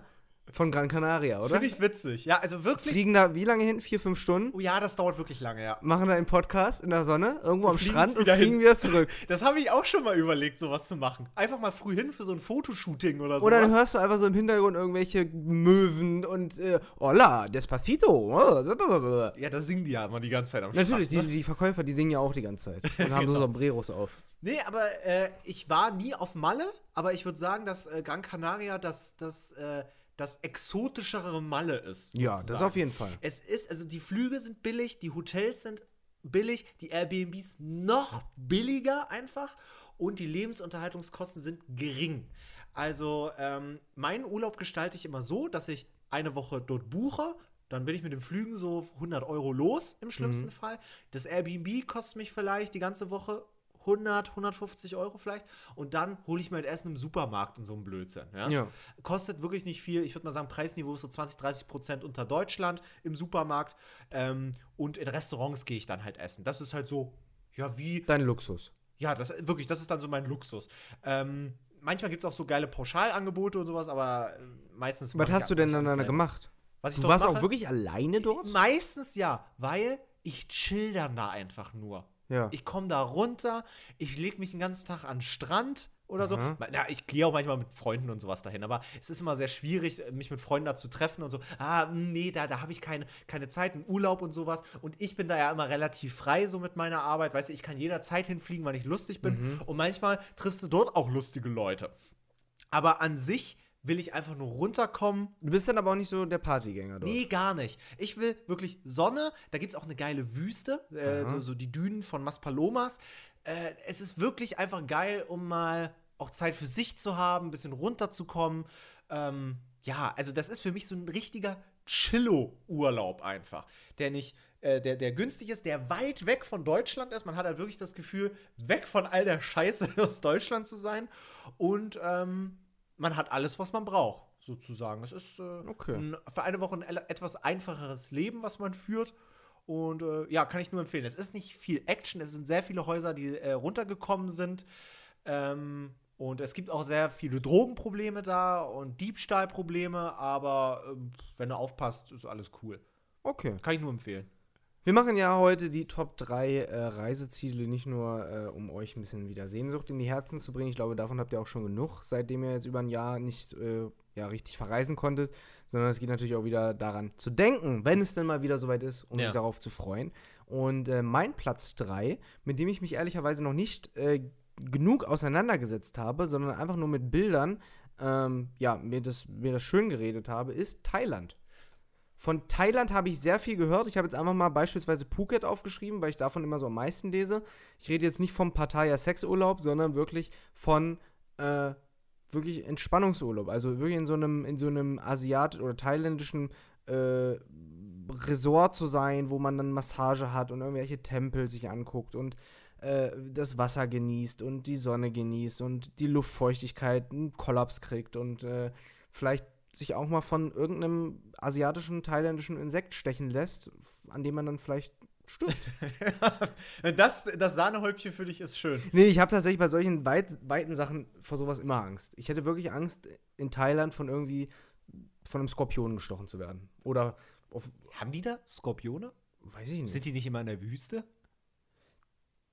von Gran Canaria, oder? Finde ich witzig. Ja, also wirklich. Fliegen da wie lange hin? Vier, fünf Stunden? Oh ja, das dauert wirklich lange, ja. Machen da einen Podcast in der Sonne, irgendwo am Strand und fliegen hin. wieder zurück. (laughs) Das habe ich auch schon mal überlegt, sowas zu machen. Einfach mal früh hin für so ein Fotoshooting oder so. Oder dann hörst du einfach so im Hintergrund irgendwelche Möwen und äh, Hola, Despacito. Oh. Ja, da singen die ja immer die ganze Zeit am Natürlich, die, Strand, ne? die Verkäufer, die singen ja auch die ganze Zeit (laughs) und haben so Genau. Sombreros auf. Nee, aber äh, ich war nie auf Malle, aber ich würde sagen, dass äh, Gran Canaria das, das, äh, das exotischere Malle ist. Ja, das sozusagen. auf jeden Fall. Es ist, also die Flüge sind billig, die Hotels sind billig, die Airbnbs noch billiger einfach und die Lebensunterhaltungskosten sind gering. Also ähm, meinen Urlaub gestalte ich immer so, dass ich eine Woche dort buche. Dann bin ich mit den Flügen so 100 Euro los im schlimmsten Fall. Das Airbnb kostet mich vielleicht die ganze Woche 100, 150 Euro vielleicht. Und dann hole ich mir halt Essen im Supermarkt und so ein Blödsinn. Ja? Ja. Kostet wirklich nicht viel. Ich würde mal sagen, Preisniveau ist so 20, 30 Prozent unter Deutschland im Supermarkt. Ähm, und in Restaurants gehe ich dann halt essen. Das ist halt so, ja, wie Dein Luxus. ja, das wirklich, das ist dann so mein Luxus. Ähm, manchmal gibt es auch so geile Pauschalangebote und sowas, aber äh, meistens. Was hast du denn dann alles da selber. gemacht? Was ich Du warst mache? auch wirklich alleine dort? Meistens ja, weil ich chill dann da einfach nur. Ja. Ich komme da runter, ich lege mich den ganzen Tag an den Strand oder so. Aha. Na, ich gehe auch manchmal mit Freunden und sowas dahin, aber es ist immer sehr schwierig, mich mit Freunden da zu treffen und so. Ah, mh, nee, da, da habe ich keine, keine Zeit, einen Urlaub und sowas. Und ich bin da ja immer relativ frei so mit meiner Arbeit. Weißt du, ich kann jederzeit hinfliegen, weil ich lustig bin. Und manchmal triffst du dort auch lustige Leute. Aber an sich will ich einfach nur runterkommen. Du bist dann aber auch nicht so der Partygänger dort. Nee, gar nicht. Ich will wirklich Sonne. Da gibt es auch eine geile Wüste, äh, so, so die Dünen von Maspalomas. Äh, es ist wirklich einfach geil, um mal auch Zeit für sich zu haben, ein bisschen runterzukommen. Ähm, ja, also das ist für mich so ein richtiger Chillo-Urlaub einfach. Der nicht, äh, der, der günstig ist, der weit weg von Deutschland ist. Man hat halt wirklich das Gefühl, weg von all der Scheiße (laughs) aus Deutschland zu sein. Und ähm, man hat alles, was man braucht, sozusagen. Es ist äh, Okay. ein, für eine Woche ein etwas einfacheres Leben, was man führt. Und äh, ja, kann ich nur empfehlen. Es ist nicht viel Action, es sind sehr viele Häuser, die äh, runtergekommen sind. Ähm, und es gibt auch sehr viele Drogenprobleme da und Diebstahlprobleme, aber ähm, wenn du aufpasst, ist alles cool. Okay. Kann ich nur empfehlen. Wir machen ja heute die Top 3 äh, Reiseziele, nicht nur, äh, um euch ein bisschen wieder Sehnsucht in die Herzen zu bringen. Ich glaube, davon habt ihr auch schon genug, seitdem ihr jetzt über ein Jahr nicht äh, ja, richtig verreisen konntet, sondern es geht natürlich auch wieder daran zu denken, wenn es denn mal wieder soweit ist, um Ja. sich darauf zu freuen. Und äh, mein Platz 3, mit dem ich mich ehrlicherweise noch nicht äh, genug auseinandergesetzt habe, sondern einfach nur mit Bildern, ähm, ja, mir das, mir das schön geredet habe, ist Thailand. Von Thailand habe ich sehr viel gehört. Ich habe jetzt einfach mal beispielsweise Phuket aufgeschrieben, weil ich davon immer so am meisten lese. Ich rede jetzt nicht vom Pattaya Sexurlaub, sondern wirklich von äh, wirklich Entspannungsurlaub. Also wirklich in so einem, in so einem asiat- oder thailändischen äh, Resort zu sein, wo man dann Massage hat und irgendwelche Tempel sich anguckt und äh, das Wasser genießt und die Sonne genießt und die Luftfeuchtigkeit einen Kollaps kriegt und äh, vielleicht sich auch mal von irgendeinem asiatischen, thailändischen Insekt stechen lässt, an dem man dann vielleicht stirbt. (laughs) das, das Sahnehäubchen für dich ist schön. nee, ich habe tatsächlich bei solchen weit, weiten Sachen vor sowas immer Angst. Ich hätte wirklich Angst, in Thailand von irgendwie von einem Skorpion gestochen zu werden. Oder auf, Haben die da Skorpione? weiß ich nicht. Sind die nicht immer in der Wüste?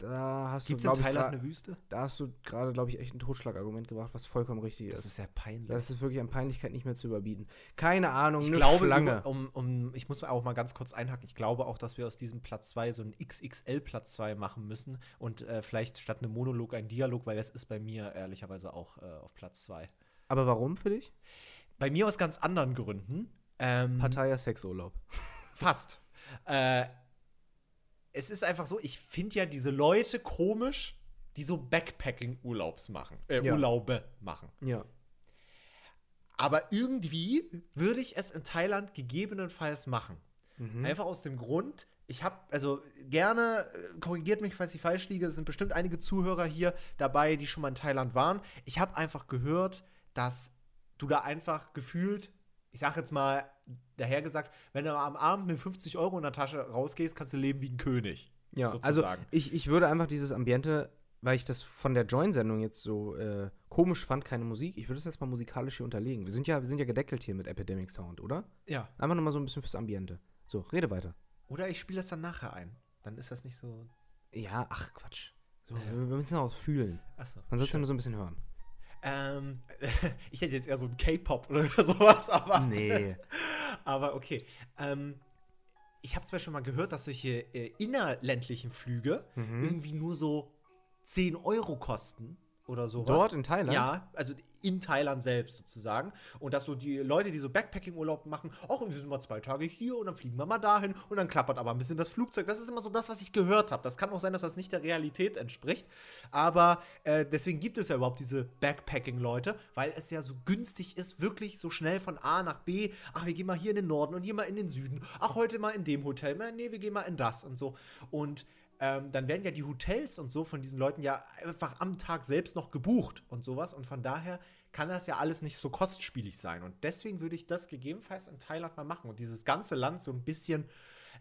Da hast Gibt es du, in ich, eine Wüste? da hast du gerade, glaube ich, echt ein Totschlagargument gebracht, was vollkommen richtig Das ist. ist ja peinlich. Das ist wirklich an Peinlichkeit nicht mehr zu überbieten. Keine Ahnung, ich glaube, über- um, um, ich muss auch mal ganz kurz einhaken. Ich glaube auch, dass wir aus diesem Platz 2 so einen XXL Platz 2 machen müssen und äh, vielleicht statt einem Monolog ein Dialog, weil das ist bei mir ehrlicherweise auch äh, auf Platz 2. Aber warum für dich? Bei mir aus ganz anderen Gründen. Ähm, Pattaya Sexurlaub. Fast. Äh, es ist einfach so, ich finde ja diese Leute komisch, die so Backpacking-Urlaubs machen, äh, Ja. Urlaube machen. Ja. Aber irgendwie würde ich es in Thailand gegebenenfalls machen. Mhm. Einfach aus dem Grund, ich habe, also gerne, äh, korrigiert mich, falls ich falsch liege, es sind bestimmt einige Zuhörer hier dabei, die schon mal in Thailand waren. Ich habe einfach gehört, dass du da einfach gefühlt, ich sag jetzt mal dahergesagt, wenn du am Abend mit 50 Euro in der Tasche rausgehst, kannst du leben wie ein König. Ja, sozusagen. also ich, ich würde einfach dieses Ambiente, weil ich das von der Join-Sendung jetzt so äh, komisch fand, keine Musik, ich würde es jetzt mal musikalisch hier unterlegen. Wir sind ja, wir sind ja gedeckelt hier mit Epidemic Sound, oder? Ja. Einfach nur mal so ein bisschen fürs Ambiente. So, rede weiter. Oder ich spiele das dann nachher ein. Dann ist das nicht so. Ja, ach Quatsch. So, wir, wir müssen auch fühlen. Achso. Man soll es ja nur so ein bisschen hören. Ähm, (laughs) ich hätte jetzt eher so ein K-Pop oder (laughs) sowas, aber. Nee. Aber okay. Ähm, ich habe zum Beispiel mal gehört, dass solche äh, innerländlichen Flüge Mhm. irgendwie nur so 10 Euro kosten oder sowas. Dort in Thailand? Ja, also in Thailand selbst sozusagen. Und dass so die Leute, die so Backpacking-Urlaub machen, auch wir sind mal zwei Tage hier und dann fliegen wir mal dahin und dann klappert aber ein bisschen das Flugzeug. Das ist immer so das, was ich gehört habe. Das kann auch sein, dass das nicht der Realität entspricht. Aber äh, deswegen gibt es ja überhaupt diese Backpacking-Leute, weil es ja so günstig ist, wirklich so schnell von A nach B. Ach, wir gehen mal hier in den Norden und hier mal in den Süden. Ach, heute mal in dem Hotel. Nee, wir gehen mal in das und so. Und ähm, dann werden ja die Hotels und so von diesen Leuten ja einfach am Tag selbst noch gebucht und sowas. Und von daher kann das ja alles nicht so kostspielig sein. Und deswegen würde ich das gegebenenfalls in Thailand mal machen und dieses ganze Land so ein bisschen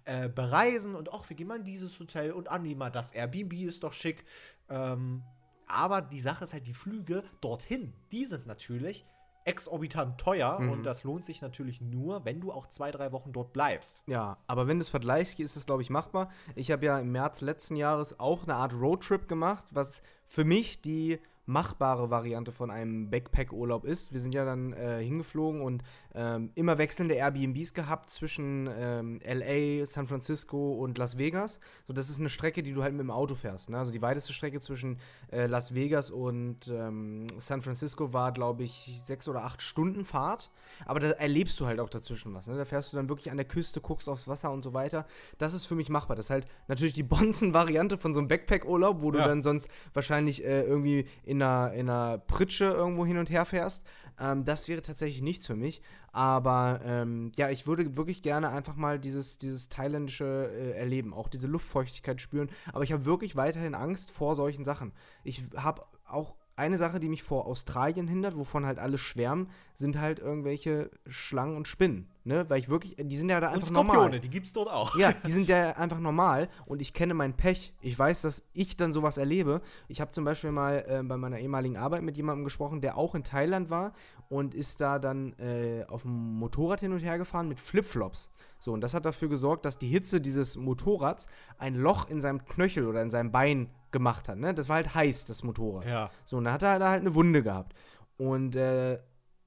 äh, bereisen und auch, wir gehen mal in dieses Hotel und annehmen mal das Airbnb ist doch schick. Ähm, aber die Sache ist halt, die Flüge dorthin, die sind natürlich exorbitant teuer Mhm. und das lohnt sich natürlich nur, wenn du auch zwei, drei Wochen dort bleibst. Ja, aber wenn du es vergleichst, ist es, glaube ich, machbar. Ich habe ja im März letzten Jahres auch eine Art Roadtrip gemacht, was für mich die machbare Variante von einem Backpack-Urlaub ist. Wir sind ja dann äh, hingeflogen und ähm, immer wechselnde Airbnbs gehabt zwischen ähm, LA, San Francisco und Las Vegas. So, das ist eine Strecke, die du halt mit dem Auto fährst. Ne? Also die weiteste Strecke zwischen äh, Las Vegas und ähm, San Francisco war, glaube ich, sechs oder acht Stunden Fahrt. Aber da erlebst du halt auch dazwischen was. Ne? Da fährst du dann wirklich an der Küste, guckst aufs Wasser und so weiter. Das ist für mich machbar. Das ist halt natürlich die (laughs) Bonzen-Variante von so einem Backpack-Urlaub, wo du Ja. dann sonst wahrscheinlich äh, irgendwie in einer, in einer Pritsche irgendwo hin und her fährst. Ähm, das wäre tatsächlich nichts für mich. Aber ähm, ja, ich würde wirklich gerne einfach mal dieses, dieses thailändische äh, erleben, auch diese Luftfeuchtigkeit spüren. Aber ich habe wirklich weiterhin Angst vor solchen Sachen. Ich habe auch eine Sache, die mich vor Australien hindert, wovon halt alle schwärmen, sind halt irgendwelche Schlangen und Spinnen. Ne? Weil ich wirklich, die sind ja da Und einfach Skorpione, normal. die gibt's dort auch. Ja, (laughs) die sind ja einfach normal und ich kenne mein Pech. Ich weiß, dass ich dann sowas erlebe. Ich habe zum Beispiel mal äh, bei meiner ehemaligen Arbeit mit jemandem gesprochen, der auch in Thailand war und ist da dann äh, auf dem Motorrad hin und her gefahren mit Flipflops. So, und das hat dafür gesorgt, dass die Hitze dieses Motorrads ein Loch in seinem Knöchel oder in seinem Bein gemacht hat. Ne? Das war halt heiß, das Motorrad. Ja. So, und da hat er da halt eine Wunde gehabt. Und äh,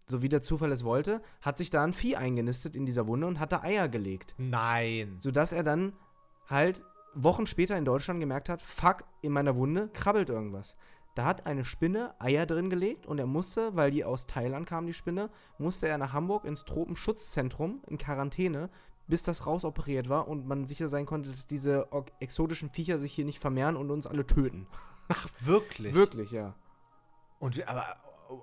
so wie der Zufall es wollte, hat sich da ein Vieh eingenistet in dieser Wunde und hat da Eier gelegt Nein. sodass er dann halt Wochen später in Deutschland gemerkt hat, fuck, in meiner Wunde krabbelt irgendwas. Da hat eine Spinne Eier drin gelegt und er musste, weil die aus Thailand kam, die Spinne, musste er nach Hamburg ins Tropenschutzzentrum in Quarantäne, bis das rausoperiert war und man sicher sein konnte, dass diese exotischen Viecher sich hier nicht vermehren und uns alle töten. Ach, wirklich? Wirklich, ja. Und, aber,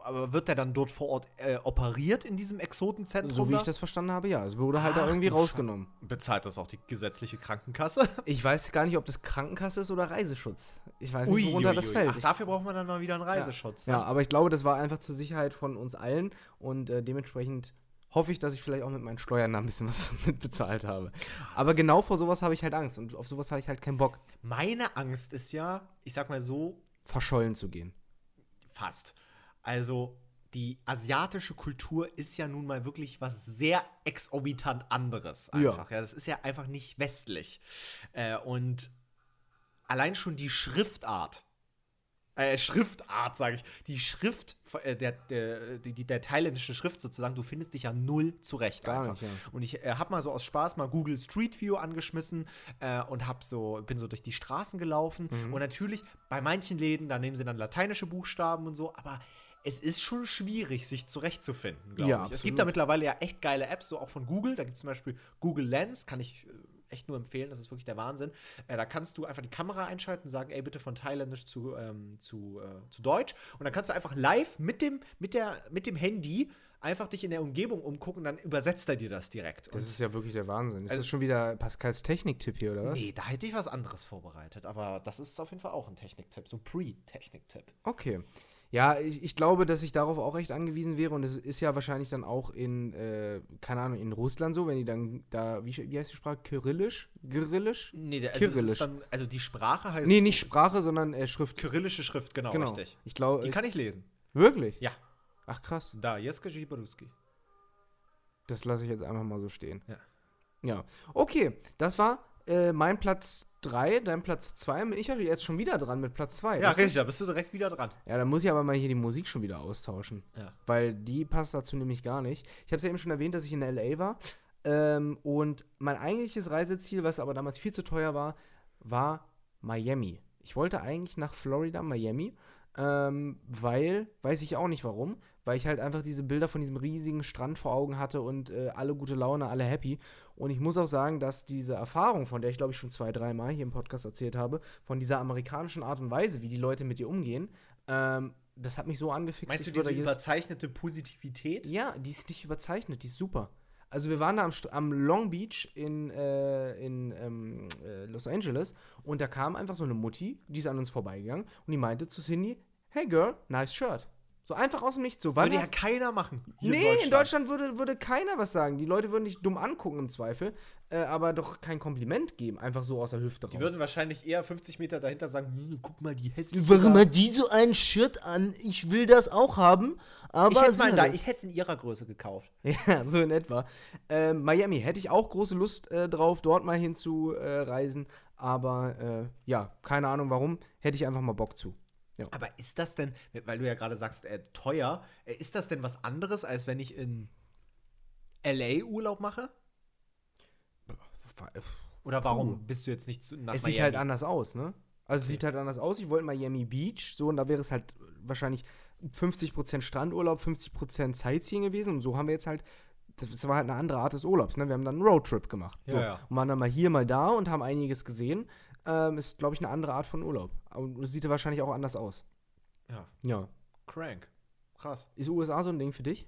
aber wird der dann dort vor Ort äh, operiert in diesem Exotenzentrum? So wie da? ich das verstanden habe, ja. Es wurde halt da Ach, irgendwie du rausgenommen. Bezahlt das auch die gesetzliche Krankenkasse? (laughs) Ich weiß gar nicht, ob das Krankenkasse ist oder Reiseschutz. Ich weiß nicht, worunter ui, das ui. fällt. Ach, dafür braucht man dann mal wieder einen Reiseschutz. Ja, ne? aber ich glaube, das war einfach zur Sicherheit von uns allen und äh, dementsprechend hoffe ich, dass ich vielleicht auch mit meinen Steuern da ein bisschen was (laughs) mitbezahlt habe. Aber genau vor sowas habe ich halt Angst und auf sowas habe ich halt keinen Bock, Meine Angst ist ja, ich sag mal so, verschollen zu gehen. fast. Also, die asiatische Kultur ist ja nun mal wirklich was sehr exorbitant anderes. Ja. Einfach. Ja. das ist ja einfach nicht westlich. Äh, und allein schon die Schriftart. Äh, Schriftart, sage ich. Die Schrift äh, der, der, die, der thailändischen Schrift sozusagen, du findest dich ja null zurecht. Gar einfach. nicht, ja. Und ich äh, habe mal so aus Spaß mal Google Street View angeschmissen äh, und hab so, bin so durch die Straßen gelaufen. Mhm. Und natürlich, bei manchen Läden, da nehmen sie dann lateinische Buchstaben und so, aber es ist schon schwierig, sich zurechtzufinden, glaube Ja, ich. Es absolut. gibt da mittlerweile ja echt geile Apps, so auch von Google. Da gibt es zum Beispiel Google Lens, kann ich äh, echt nur empfehlen, das ist wirklich der Wahnsinn. Äh, da kannst du einfach die Kamera einschalten und sagen, ey, bitte von Thailändisch zu, ähm, zu, äh, zu Deutsch. Und dann kannst du einfach live mit dem, mit der, mit dem Handy einfach dich in der Umgebung umgucken, dann übersetzt er dir das direkt. Das ist ja wirklich der Wahnsinn. Ist Also- das schon wieder Pascals Techniktipp hier, oder was? Nee, da hätte ich was anderes vorbereitet, aber das ist auf jeden Fall auch ein Techniktipp, so ein Pre-Techniktipp. Okay. Ja, ich, ich glaube, dass ich darauf auch echt angewiesen wäre und es ist ja wahrscheinlich dann auch in, äh, keine Ahnung, in Russland so, wenn die dann da, wie, wie heißt die Sprache? Kyrillisch? Kyrillisch? Nee, der, also, Kyrillisch. dann, also die Sprache heißt Nee, nicht Sprache, sondern äh, Schrift. kyrillische Schrift, genau, Genau. richtig. Ich glaube, Die kann ich lesen. wirklich? Ja. Ach krass. Da, Jeska Jibaruski. Das lasse ich jetzt einfach mal so stehen. Ja. Ja. Okay, das war äh, mein Platz 3, dein Platz 2. Bin ich ja jetzt schon wieder dran mit Platz 2. Ja, richtig, da bist du direkt wieder dran. Ja, dann muss ich aber mal hier die Musik schon wieder austauschen. Ja. Weil die passt dazu nämlich gar nicht. Ich habe es ja eben schon erwähnt, dass ich in L.A. war. Ähm, und mein eigentliches Reiseziel, was aber damals viel zu teuer war, war Miami. Ich wollte eigentlich nach Florida, Miami. Ähm, weil, weiß ich auch nicht warum, weil ich halt einfach diese Bilder von diesem riesigen Strand vor Augen hatte und äh, alle gute Laune, alle happy. Und ich muss auch sagen, dass diese Erfahrung, von der ich glaube ich schon zwei, dreimal hier im Podcast erzählt habe, von dieser amerikanischen Art und Weise, wie die Leute mit dir umgehen, ähm, das hat mich so angefixt. Meinst du diese überzeichnete Positivität? ja, die ist nicht überzeichnet, die ist super. Also wir waren da am, am Long Beach in, äh, in ähm, äh, Los Angeles und da kam einfach so eine Mutti, die ist an uns vorbeigegangen und die meinte zu Cindy, hey Girl, nice shirt. So einfach aus dem Nichts. So, Würde ja keiner machen. hier nee, in Deutschland würde, würde keiner was sagen. Die Leute würden dich dumm angucken im Zweifel, äh, aber doch kein Kompliment geben, einfach so aus der Hüfte Die würden wahrscheinlich eher 50 Meter dahinter sagen, hm, guck mal, die hässliche. Warum hat die so ein Shirt an? Ich will das auch haben, aber ich hätte es. ich hätte es in ihrer Größe gekauft. (laughs) Ja, so in etwa. Ähm, Miami hätte ich auch große Lust äh, drauf, dort mal hinzureisen. Äh, reisen. aber äh, ja, keine Ahnung warum, hätte ich einfach mal Bock zu. Ja. Aber ist das denn, weil du ja gerade sagst, äh, teuer, äh, ist das denn was anderes, als wenn ich in LA Urlaub mache? Oder warum Puh. bist du jetzt nicht zu, nach Es Miami? sieht halt anders aus, ne? Also es Okay. sieht halt anders aus. Ich wollte Miami Beach, so, und da wäre es halt wahrscheinlich 50% Strandurlaub, 50% Sightseeing gewesen. Und so haben wir jetzt halt, das war halt eine andere Art des Urlaubs, ne? Wir haben dann einen Roadtrip gemacht. Ja, so. ja. Und waren dann mal hier, mal da und haben einiges gesehen. Ähm, ist, glaube ich, eine andere Art von Urlaub. Und es sieht wahrscheinlich auch anders aus. Ja, Ja. crank. Krass. Ist USA so ein Ding für dich?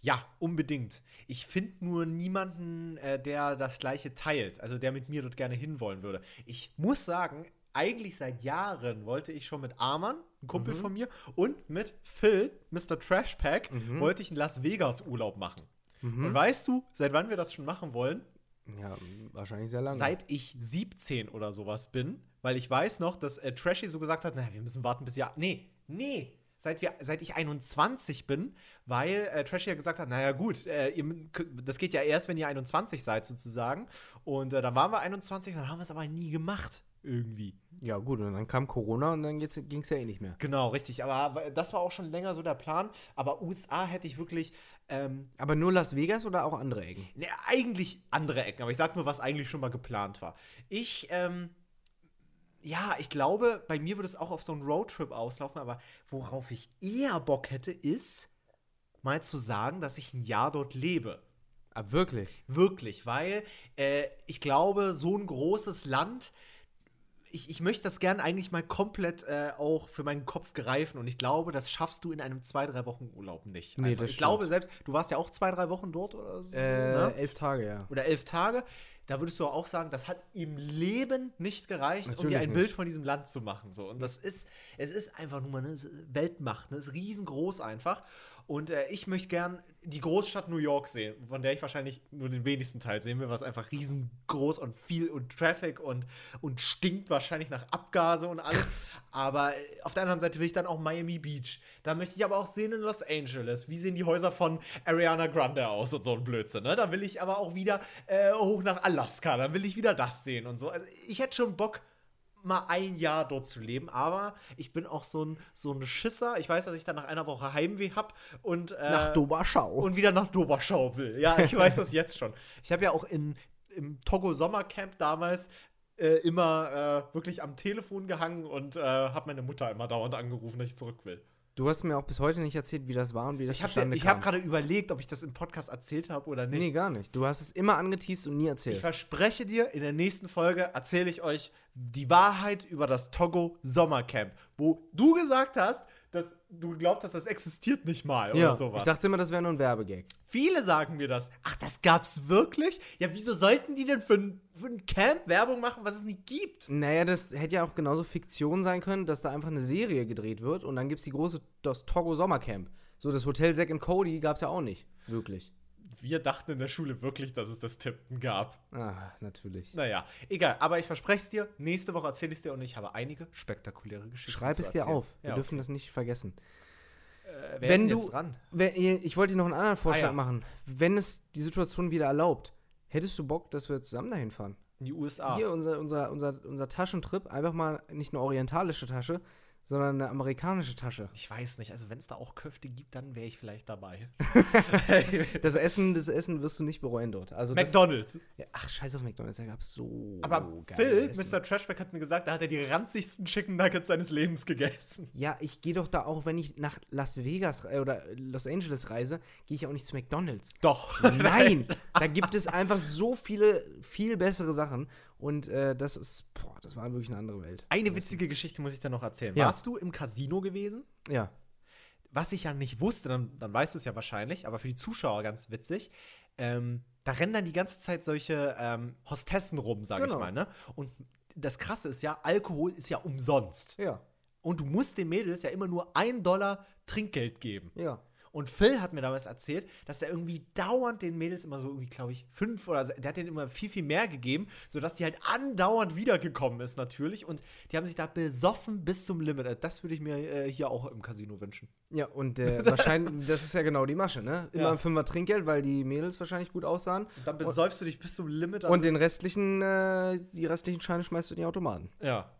Ja, unbedingt. Ich finde nur niemanden, äh, der das Gleiche teilt, also der mit mir dort gerne hinwollen würde. Ich muss sagen, eigentlich seit Jahren wollte ich schon mit Arman, ein Kumpel Mhm. von mir, und mit Phil, Mr. Trashpack, Mhm. wollte ich einen Las Vegas Urlaub machen. Mhm. Und weißt du, seit wann wir das schon machen wollen? Ja, wahrscheinlich sehr lange. Seit ich 17 oder sowas bin, weil ich weiß noch, dass äh, Trashy so gesagt hat, naja, wir müssen warten bis ja. Nee, nee. Seit, wir, seit ich 21 bin, weil äh, Trashy ja gesagt hat, naja gut, äh, ihr, das geht ja erst, wenn ihr 21 seid sozusagen. Und äh, dann waren wir 21, dann haben wir es aber nie gemacht. Irgendwie. ja, gut, und dann kam Corona und dann ging es ja eh nicht mehr. Genau, richtig. Aber das war auch schon länger so der Plan. Aber USA hätte ich wirklich ähm, Aber nur Las Vegas oder auch andere Ecken? Ne, eigentlich andere Ecken, aber ich sag nur, was eigentlich schon mal geplant war. Ich, ähm, ja, ich glaube, bei mir würde es auch auf so einen Roadtrip auslaufen, aber worauf ich eher Bock hätte, ist mal zu sagen, dass ich ein Jahr dort lebe. Ah, wirklich? Wirklich, weil äh, ich glaube, so ein großes Land, ich, ich möchte das gern eigentlich mal komplett äh, auch für meinen Kopf greifen und ich glaube, das schaffst du in einem zwei, drei Wochen Urlaub nicht. Nee, das ich glaube selbst, du warst ja auch zwei, drei Wochen dort oder so, Äh, ne? elf Tage, ja. oder elf Tage, da würdest du auch sagen, das hat im Leben nicht gereicht, um Natürlich dir ein nicht. Bild von diesem Land zu machen. So. Und das ist, es ist einfach nur mal eine Weltmacht, ne? es ist riesengroß einfach. Und äh, ich möchte gern die Großstadt New York sehen, von der ich wahrscheinlich nur den wenigsten Teil sehen will, was einfach riesengroß und viel und Traffic und, und stinkt wahrscheinlich nach Abgase und alles. aber äh, auf der anderen Seite will ich dann auch Miami Beach. Da möchte ich aber auch sehen in Los Angeles. Wie sehen die Häuser von Ariana Grande aus und so ein Blödsinn. Ne? Da will ich aber auch wieder äh, hoch nach Alaska. Dann will ich wieder das sehen und so. Also ich hätte schon Bock, mal ein Jahr dort zu leben, aber ich bin auch so ein, so ein Schisser. Ich weiß, dass ich dann nach einer Woche Heimweh hab und äh, Nach Doberschau. und wieder nach Doberschau will. Ja, ich weiß das jetzt schon. Ich habe ja auch in, im Togo Sommercamp damals äh, immer äh, wirklich am Telefon gehangen und äh, habe meine Mutter immer dauernd angerufen, dass ich zurück will. Du hast mir auch bis heute nicht erzählt, wie das war und wie das Ich habe zustande hab kam. gerade überlegt, ob ich das im Podcast erzählt habe oder nicht. nee, gar nicht. Du hast es immer angeteased und nie Ich erzählt. verspreche dir, in der nächsten Folge erzähle ich euch die Wahrheit über das Togo Sommercamp, wo du gesagt hast, du geglaubt hast, das existiert nicht mal ja, oder sowas. ich dachte immer, das wäre nur ein Werbegag. Viele sagen mir das. Ach, das gab's wirklich? Ja, wieso sollten die denn für ein, für ein Camp Werbung machen, was es nicht gibt? Naja, das hätte ja auch genauso Fiktion sein können, dass da einfach eine Serie gedreht wird und dann gibt es die große, das Togo Sommercamp. So, das Hotel Zack and Cody gab es ja auch nicht. Wirklich. Wir dachten in der Schule wirklich, dass es das Tippen gab. Ah, natürlich. Naja, egal. Aber ich verspreche es dir, nächste Woche erzähle ich es dir und ich habe einige spektakuläre Geschichten Schreib es dir auf. Wir Ja, dürfen das nicht vergessen. äh, wenn du-? Wenn, ich wollte dir noch einen anderen Vorschlag ja. machen. Wenn es die Situation wieder erlaubt, hättest du Bock, dass wir zusammen dahin fahren? In die USA. Hier unser, unser, unser, unser Taschentrip, einfach mal nicht eine orientalische Tasche, sondern eine amerikanische Tasche. Ich weiß nicht, also wenn es da auch Köfte gibt, dann wäre ich vielleicht dabei. (laughs) Das Essen, das Essen wirst du nicht bereuen dort. Also das, McDonalds. ja, ach, scheiß auf McDonalds, da gab es so Aber Phil, Essen. Mr. Trashback, hat mir gesagt, da hat er die ranzigsten Chicken Nuggets seines Lebens gegessen. Ja, ich gehe doch da auch, wenn ich nach Las Vegas äh, oder Los Angeles reise, gehe ich auch nicht zu McDonalds. Doch. Nein, da gibt es einfach so viele, viel bessere Sachen. Und äh, das ist, boah, das war wirklich eine andere Welt. Eine witzige Geschichte muss ich dir noch erzählen. Ja. Warst du im Casino gewesen? Ja. Was ich ja nicht wusste, dann, dann weißt du es ja wahrscheinlich, aber für die Zuschauer ganz witzig. Ähm, da rennen dann die ganze Zeit solche ähm, Hostessen rum, sag Genau. ich mal. Ne? Und das Krasse ist ja, Alkohol ist ja umsonst. Ja. Und du musst den Mädels ja immer nur ein Dollar Trinkgeld geben. Ja. Und Phil hat mir damals erzählt, dass er irgendwie dauernd den Mädels immer so irgendwie, glaube ich, fünf oder so- der hat denen immer viel, viel mehr gegeben, sodass die halt andauernd wiedergekommen ist natürlich. Und die haben sich da besoffen bis zum Limit. Also das würde ich mir äh, hier auch im Casino wünschen. Ja, und äh, (laughs) wahrscheinlich, das ist ja genau die Masche, ne? Immer Ja. ein Fünfer Trinkgeld, weil die Mädels wahrscheinlich gut aussahen. Und dann besäufst du dich bis zum Limit. Und den restlichen, äh, die restlichen Scheine schmeißt du in die Automaten. ja.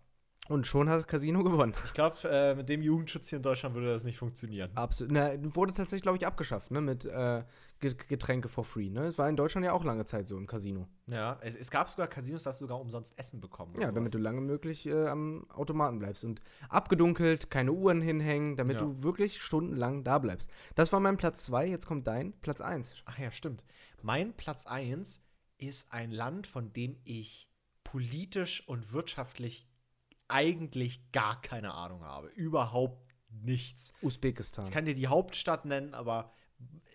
Und schon hat das Casino gewonnen. Ich glaube, äh, mit dem Jugendschutz hier in Deutschland würde das nicht funktionieren. Absolut. Na, wurde tatsächlich, glaube ich, abgeschafft, ne? Mit äh, Ge- Getränke for free, ne? Es war in Deutschland ja auch lange Zeit so im Casino. Ja, es, es gab sogar Casinos, da hast du sogar umsonst Essen bekommen. Ja, damit du lange möglich äh, am Automaten bleibst. Und abgedunkelt, keine Uhren hinhängen, damit Ja. du wirklich stundenlang da bleibst. Das war mein Platz 2, jetzt kommt dein Platz 1. Ach ja, stimmt. Mein Platz 1 ist ein Land, von dem ich politisch und wirtschaftlich eigentlich gar keine Ahnung habe. Überhaupt nichts. Usbekistan. Ich kann dir die Hauptstadt nennen, aber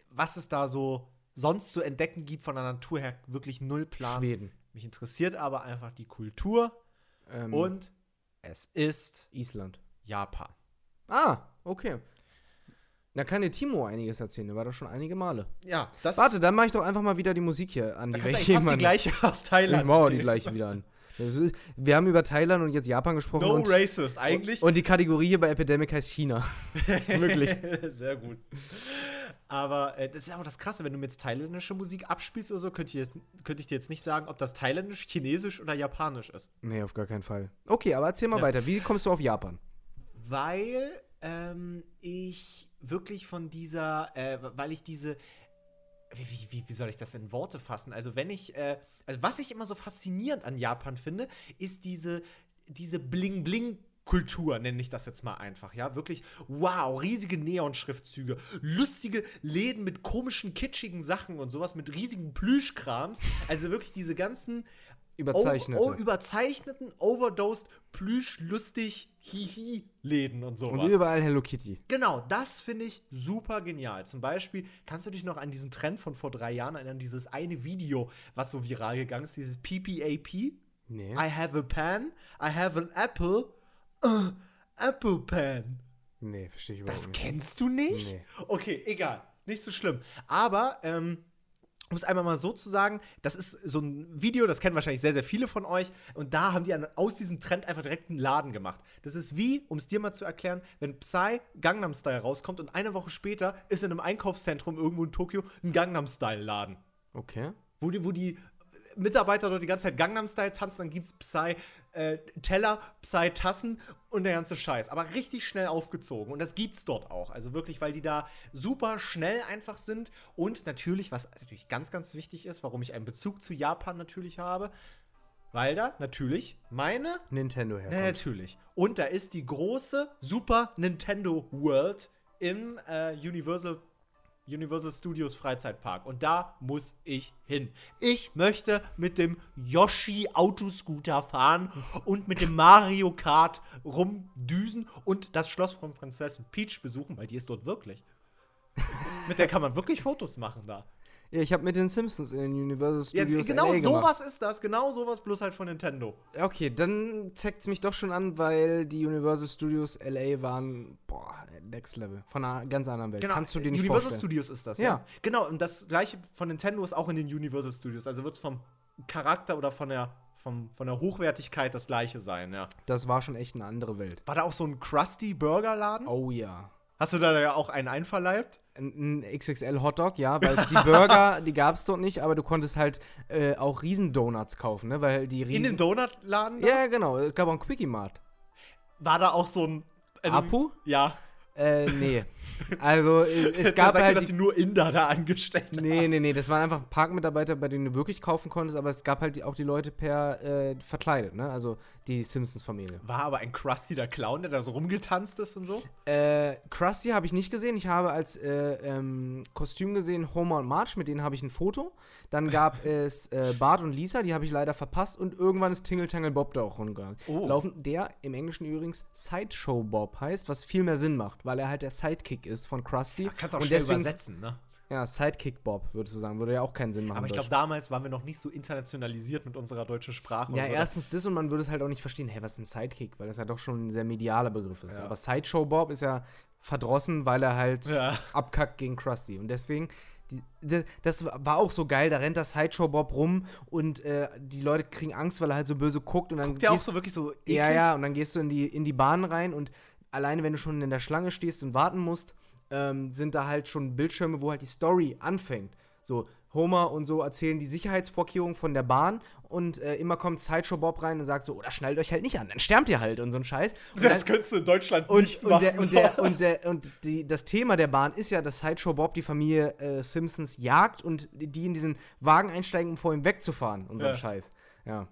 was es da so sonst zu entdecken gibt von der Natur her, wirklich null Plan. Schweden. Mich interessiert aber einfach die Kultur Ähm, und es ist Island. Japan. Ah, okay. Da kann dir Timo einiges erzählen, der war doch schon einige Male. Ja, das Warte, dann mache ich doch einfach mal wieder die Musik hier an. da die kannst du fast die gleiche aus Ich Thailand. mache auch die gleiche wieder an. Wir haben über Thailand und jetzt Japan gesprochen. No und, racist, eigentlich. und die Kategorie hier bei Epidemic heißt China. (laughs) Wirklich. Sehr gut. Aber äh, das ist auch das Krasse, wenn du mir jetzt thailändische Musik abspielst oder so, könnte ich, jetzt, könnte ich dir jetzt nicht sagen, ob das thailändisch, chinesisch oder japanisch ist. Nee, auf gar keinen Fall. Okay, aber erzähl mal Ja. weiter. Wie kommst du auf Japan? Weil ähm, ich wirklich von dieser, äh, weil ich diese, wie, wie- wie, soll ich das in Worte fassen? Also wenn ich, äh, also was ich immer so faszinierend an Japan finde, ist diese, diese Bling-Bling- Kultur, nenne ich das jetzt mal einfach, ja, wirklich, wow, riesige Neonschriftzüge, lustige Läden mit komischen, kitschigen Sachen und sowas, mit riesigen Plüschkrams, also wirklich diese ganzen Überzeichnete. Oh, oh, überzeichneten, overdosed, plüsch, lustig, hihi-Läden und sowas. und überall Hello Kitty. Genau, das finde ich super genial. Zum Beispiel, kannst du dich noch an diesen Trend von vor drei Jahren erinnern, dieses eine Video, was so viral gegangen ist, dieses PPAP? Nee. I have a pen, I have an apple, uh, apple pen. Nee, verstehe ich überhaupt Das nicht. kennst du nicht? Nee. Okay, egal. Nicht so schlimm. Aber, ähm, um es einmal mal so zu sagen, das ist so ein Video, das kennen wahrscheinlich sehr, sehr viele von euch. Und da haben die aus diesem Trend einfach direkt einen Laden gemacht. Das ist wie, um es dir mal zu erklären, wenn Psy Gangnam Style rauskommt und eine Woche später ist in einem Einkaufszentrum irgendwo in Tokio ein Gangnam Style Laden. Okay. Wo die, wo die Mitarbeiter dort die ganze Zeit Gangnam Style tanzen, dann gibt's Psy äh, Teller, Psy Tassen und der ganze Scheiß. Aber richtig schnell aufgezogen. Und das gibt's dort auch. Also wirklich, weil die da super schnell einfach sind. Und natürlich, was natürlich ganz, ganz wichtig ist, warum ich einen Bezug zu Japan natürlich habe, weil da natürlich meine Nintendo herkommt. natürlich. Und da ist die große Super Nintendo World im äh, Universal, Universal Studios Freizeitpark. Und da muss ich hin. Ich möchte mit dem Yoshi Autoscooter fahren und mit dem Mario Kart rumdüsen und das Schloss von Prinzessin Peach besuchen, weil die ist dort wirklich. mit der kann man wirklich Fotos machen da. Ja, ich habe mit den Simpsons in den Universal Ja, Studios genau LA gemacht. sowas ist das. Genau sowas, bloß halt von Nintendo. Okay, dann zeigt es mich doch schon an, weil die Universal Studios LA waren, boah, next level. Von einer ganz anderen Welt. Kannst du dir nicht Genau, Universal vorstellen. Studios ist das, Ja. ja. Genau, und das gleiche von Nintendo ist auch in den Universal Studios. Also wird es vom Charakter oder von der, vom, von der Hochwertigkeit das gleiche sein, ja. Das war schon echt eine andere Welt. War da auch so ein Krusty Burger Laden? Oh ja. Hast du da ja auch einen einverleibt? Ein, XXL Hotdog, ja, weil die Burger, (laughs) die gab es dort nicht, aber du konntest halt äh, auch Riesendonuts kaufen, ne, weil die Riesen... In dem Donutladen? da? Ja, genau, es gab auch einen Quickie Mart. War da auch so ein. Also, Apu? Ja. Äh, nee. Also, es (laughs) gab halt dass die sie nur Inder da angestellt haben. Nee, nee, nee, das waren einfach Parkmitarbeiter, bei denen du wirklich kaufen konntest, aber es gab halt auch die Leute per äh, verkleidet, ne? Also die Simpsons-Familie. War aber ein Krusty der Clown, der da so rumgetanzt ist und so? Äh, Krusty habe ich nicht gesehen. Ich habe als äh, ähm, Kostüm gesehen Homer und Marge, mit denen habe ich ein Foto. Dann gab (laughs) es äh, Bart und Lisa, die habe ich leider verpasst. Und irgendwann ist Tingle Tangle Bob da auch rumgegangen. Oh. Laufen, der im Englischen übrigens Sideshow Bob heißt, was viel mehr Sinn macht, weil er halt der Sidekick ist von Krusty. Kannst auch und schnell deswegen, übersetzen, ne? Ja, Sidekick Bob, würdest du sagen. Würde ja auch keinen Sinn machen. Aber ich glaube, damals waren wir noch nicht so internationalisiert mit unserer deutschen Sprache. Ja, und so. erstens das und man würde es halt auch nicht verstehen, hey, was ist ein Sidekick? Weil das ja doch schon ein sehr medialer Begriff ist. Ja. Aber Sideshow Bob ist ja verdrossen, weil er halt Ja. abkackt gegen Krusty. Und deswegen, das war auch so geil, da rennt der Sideshow Bob rum und äh, die Leute kriegen Angst, weil er halt so böse guckt und dann Der auch gehst, so wirklich so eklig. ja, ja, und dann gehst du in die, in die Bahn rein und alleine wenn du schon in der Schlange stehst und warten musst, ähm, sind da halt schon Bildschirme, wo halt die Story anfängt. So, Homer und so erzählen die Sicherheitsvorkehrungen von der Bahn und äh, immer kommt Sideshow Bob rein und sagt so, oder schnallt euch halt nicht an, dann sterbt ihr halt und so ein Scheiß. Und Das dann- könntest du in Deutschland und, nicht und, machen. der, und, der, (laughs) und, der, und die, das Thema der Bahn ist ja, dass Sideshow Bob die Familie äh, Simpsons jagt und die in diesen Wagen einsteigen, um vor ihm wegzufahren und so ein Ja. Scheiß. Ja.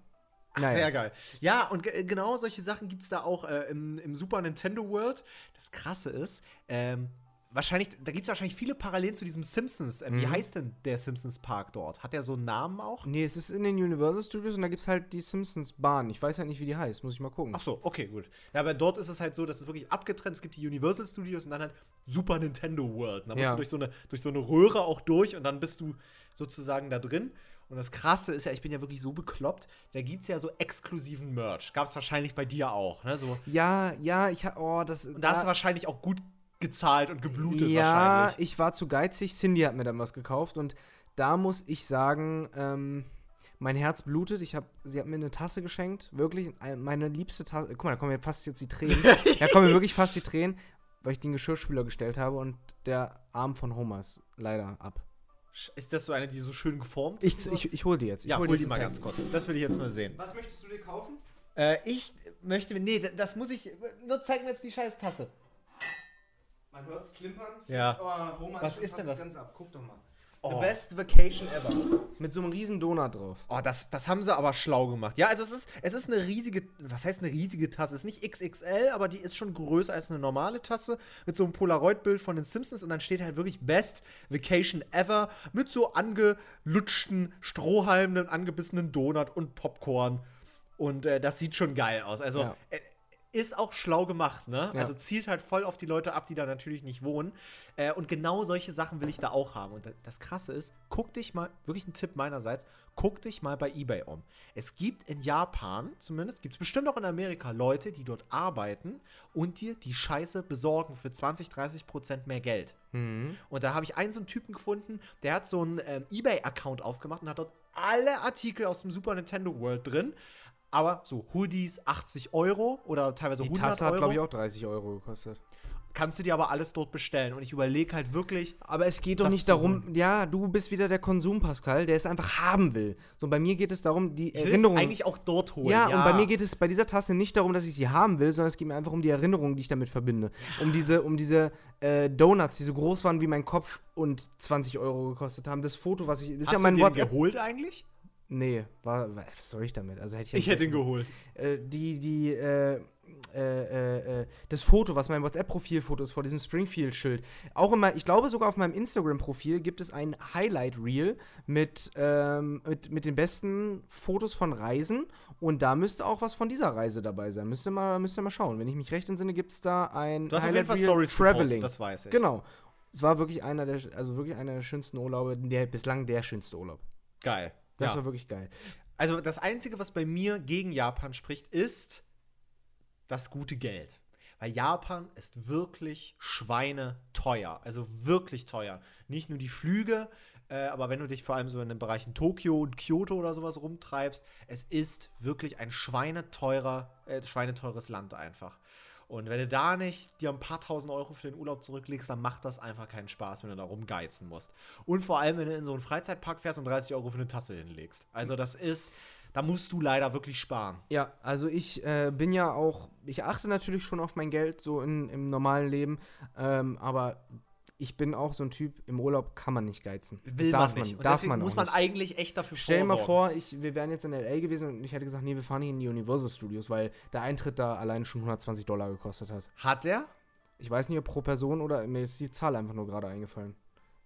Ach, Sehr geil. Ja, und ge- genau solche Sachen gibt es da auch äh, im, im Super Nintendo World. Das Krasse ist, ähm, wahrscheinlich, da gibt es wahrscheinlich viele Parallelen zu diesem Simpsons. Ähm, Wie Mhm. heißt denn der Simpsons Park dort? Hat der so einen Namen auch? Nee, es ist in den Universal Studios und da gibt es halt die Simpsons Bahn. Ich weiß halt nicht, wie die heißt. Muss ich mal gucken. Ach so, okay, gut. Ja, aber dort ist es halt so, dass es wirklich abgetrennt. Es gibt die Universal Studios und dann halt Super Nintendo World. Und da musst Ja. du durch so, eine, durch so eine Röhre auch durch und dann bist du sozusagen da drin. Und das Krasse ist ja, ich bin ja wirklich so bekloppt, da gibt es ja so exklusiven Merch. Gab es wahrscheinlich bei dir auch, ne? So, Ja, ja, ich hab, oh, das. und da hast du wahrscheinlich auch gut gezahlt und geblutet ja, wahrscheinlich. ich war zu geizig. Cindy hat mir dann was gekauft und da muss ich sagen, ähm, mein Herz blutet. Ich hab, sie hat mir eine Tasse geschenkt, wirklich ein- meine liebste Tasse. Guck mal, da kommen mir fast jetzt die Tränen. da kommen mir wirklich fast die Tränen, weil ich den Geschirrspüler gestellt habe und der Arm von Homer ist leider ab. Ist das so eine, die so schön geformt Ich, ist? ich, ich hol die jetzt. Ich ja, hol die jetzt mal ganz kurz. Das will ich jetzt mal sehen. Was möchtest du dir kaufen? Äh, ich möchte, nee, das muss ich, nur zeig mir jetzt die scheiß Tasse. Man hört es klimpern. Ja. Oh, Homer Was ist denn das? Ganz ab. Guck doch mal. Oh. The best vacation ever. Mit so einem riesen Donut drauf. Oh, das, das haben sie aber schlau gemacht. Ja, also es ist, es ist eine riesige, was heißt eine riesige Tasse? Es ist nicht XXL, aber die ist schon größer als eine normale Tasse mit so einem Polaroid-Bild von den Simpsons und dann steht halt wirklich Best Vacation Ever mit so angelutschten Strohhalmen, einem angebissenen Donut und Popcorn. Und äh, das sieht schon geil aus. Also Ja. Ist auch schlau gemacht, ne? Ja. Also zielt halt voll auf die Leute ab, die da natürlich nicht wohnen. Äh, und genau solche Sachen will ich da auch haben. Und da- das Krasse ist, guck dich mal, wirklich ein Tipp meinerseits, guck dich mal bei eBay um. Es gibt in Japan, zumindest, gibt es bestimmt auch in Amerika Leute, die dort arbeiten und dir die Scheiße besorgen für 20, 30 Prozent mehr Geld. Mhm. Und da habe ich einen so einen Typen gefunden, der hat so einen ähm, eBay-Account aufgemacht und hat dort alle Artikel aus dem Super Nintendo World drin. Aber so Hoodies 80 Euro oder teilweise Die 100 Tasse hat, Euro. glaube ich, auch 30 Euro gekostet. Kannst du dir aber alles dort bestellen. Und ich überlege halt wirklich, Aber es geht doch nicht darum, ja, du bist wieder der Konsum, Pascal, der es einfach haben will. So, bei mir geht es darum, die ich Erinnerung. eigentlich auch dort holen. ja, und bei mir geht es bei dieser Tasse nicht darum, dass ich sie haben will, sondern es geht mir einfach um die Erinnerung, die ich damit verbinde. Um diese, um diese äh, Donuts, die so groß waren wie mein Kopf und 20 Euro gekostet haben. Das Foto, was ich. Das ist Hast ja mein du den WhatsApp. geholt eigentlich? Nee, war, was soll ich damit? Also hätte ich, ja Ich hätte ihn geholt. äh, die, die, äh, äh, äh, äh, das Foto, was mein WhatsApp-Profilfoto ist vor diesem Springfield-Schild. Auch immer, ich glaube sogar auf meinem Instagram-Profil gibt es ein Highlight-Reel mit, ähm, mit, mit den besten Fotos von Reisen und da müsste auch was von dieser Reise dabei sein. Müsste mal, müsst ihr mal schauen. Wenn ich mich recht entsinne, gibt es da ein Du hast Highlight-Reel Traveling. gepostet, das weiß ich. Genau. Es war wirklich einer der, also wirklich einer der schönsten Urlaube, der bislang der schönste Urlaub. Geil. Das ja. war wirklich geil. Also das Einzige, was bei mir gegen Japan spricht, ist das gute Geld. Weil Japan ist wirklich schweineteuer. Also wirklich teuer. Nicht nur die Flüge, äh, aber wenn du dich vor allem so in den Bereichen Tokio und Kyoto oder sowas rumtreibst, es ist wirklich ein schweineteurer, äh, schweineteures Land einfach. Und wenn du da nicht dir ein paar tausend Euro für den Urlaub zurücklegst, dann macht das einfach keinen Spaß, wenn du da rumgeizen musst. Und vor allem, wenn du in so einen Freizeitpark fährst und 30 Euro für eine Tasse hinlegst. Also das ist, da musst du leider wirklich sparen. Ja, also ich äh, bin ja auch, ich achte natürlich schon auf mein Geld so in, im normalen Leben, ähm, aber ich bin auch so ein Typ, im Urlaub kann man nicht geizen. Will darf man nicht. Und darf man muss man nicht. eigentlich echt dafür Stell dir mal vor, ich, wir wären jetzt in L.A. gewesen und ich hätte gesagt, nee, wir fahren hier in die Universal Studios, weil der Eintritt da allein schon 120 Dollar gekostet hat. Hat der? Ich weiß nicht, ob pro Person oder mir ist die Zahl einfach nur gerade eingefallen.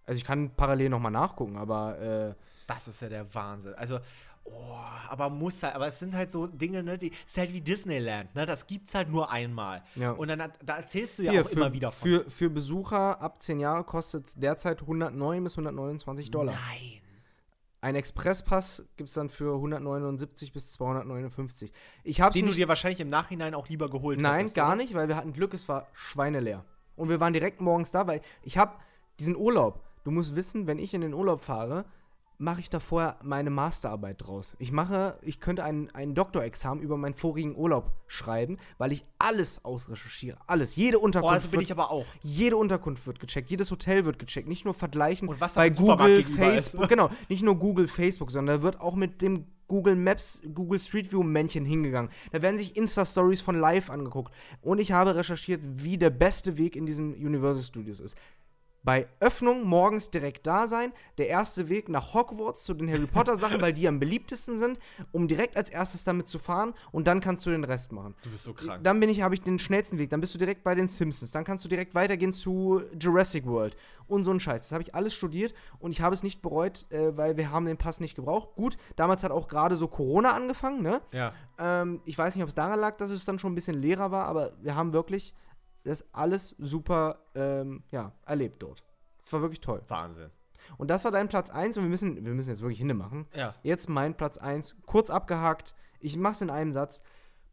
Also ich kann parallel nochmal nachgucken, aber äh, Das ist ja der Wahnsinn. Also, oh, aber muss halt, aber es sind halt so Dinge, ne, die ist halt wie Disneyland, ne? Das gibt's halt nur einmal. Ja. Und dann da erzählst du ja hier, auch für, immer wieder von. für, für Besucher ab 10 Jahre kostet es derzeit 109 bis 129 Dollar. Nein. Ein Expresspass gibt es dann für 179 bis 259. Ich habe Den du dir wahrscheinlich im Nachhinein auch lieber geholt Nein, hättest, gar oder? nicht, weil wir hatten Glück, es war schweineleer. Und wir waren direkt morgens da, weil ich habe diesen Urlaub. Du musst wissen, wenn ich in den Urlaub fahre, mache ich da vorher meine Masterarbeit draus. Ich mache, ich könnte ein, ein Doktorexamen über meinen vorigen Urlaub schreiben, weil ich alles ausrecherchiere. Alles. Jede Oh, Unterkunft, also bin wird, ich aber auch. jede Unterkunft wird gecheckt, jedes Hotel wird gecheckt. Nicht nur vergleichen Und was bei Google, ist, Facebook. ne? Genau, nicht nur Google, Facebook, sondern da wird auch mit dem Google Maps, Google Street View Männchen hingegangen. Da werden sich Insta-Stories von live angeguckt. Und ich habe recherchiert, wie der beste Weg in diesen Universal Studios ist. Bei Öffnung morgens direkt da sein, der erste Weg nach Hogwarts zu den Harry Potter Sachen, weil die am beliebtesten sind, um direkt als erstes damit zu fahren und dann kannst du den Rest machen. Du bist so krank. Dann bin ich, habe ich den schnellsten Weg. Dann bist du direkt bei den Simpsons. Dann kannst du direkt weitergehen zu Jurassic World und so ein Scheiß. Das habe ich alles studiert und ich habe es nicht bereut, äh, weil wir haben den Pass nicht gebraucht. Gut, damals hat auch gerade so Corona angefangen, ne? ja. Ähm, ich weiß nicht, ob es daran lag, dass es dann schon ein bisschen leerer war, aber wir haben wirklich das alles super ähm, ja, erlebt dort. Es war wirklich toll. Wahnsinn. Und das war dein Platz 1 und wir müssen, wir müssen jetzt wirklich Hinde machen. Ja. Jetzt mein Platz 1, kurz abgehakt. Ich mach's in einem Satz.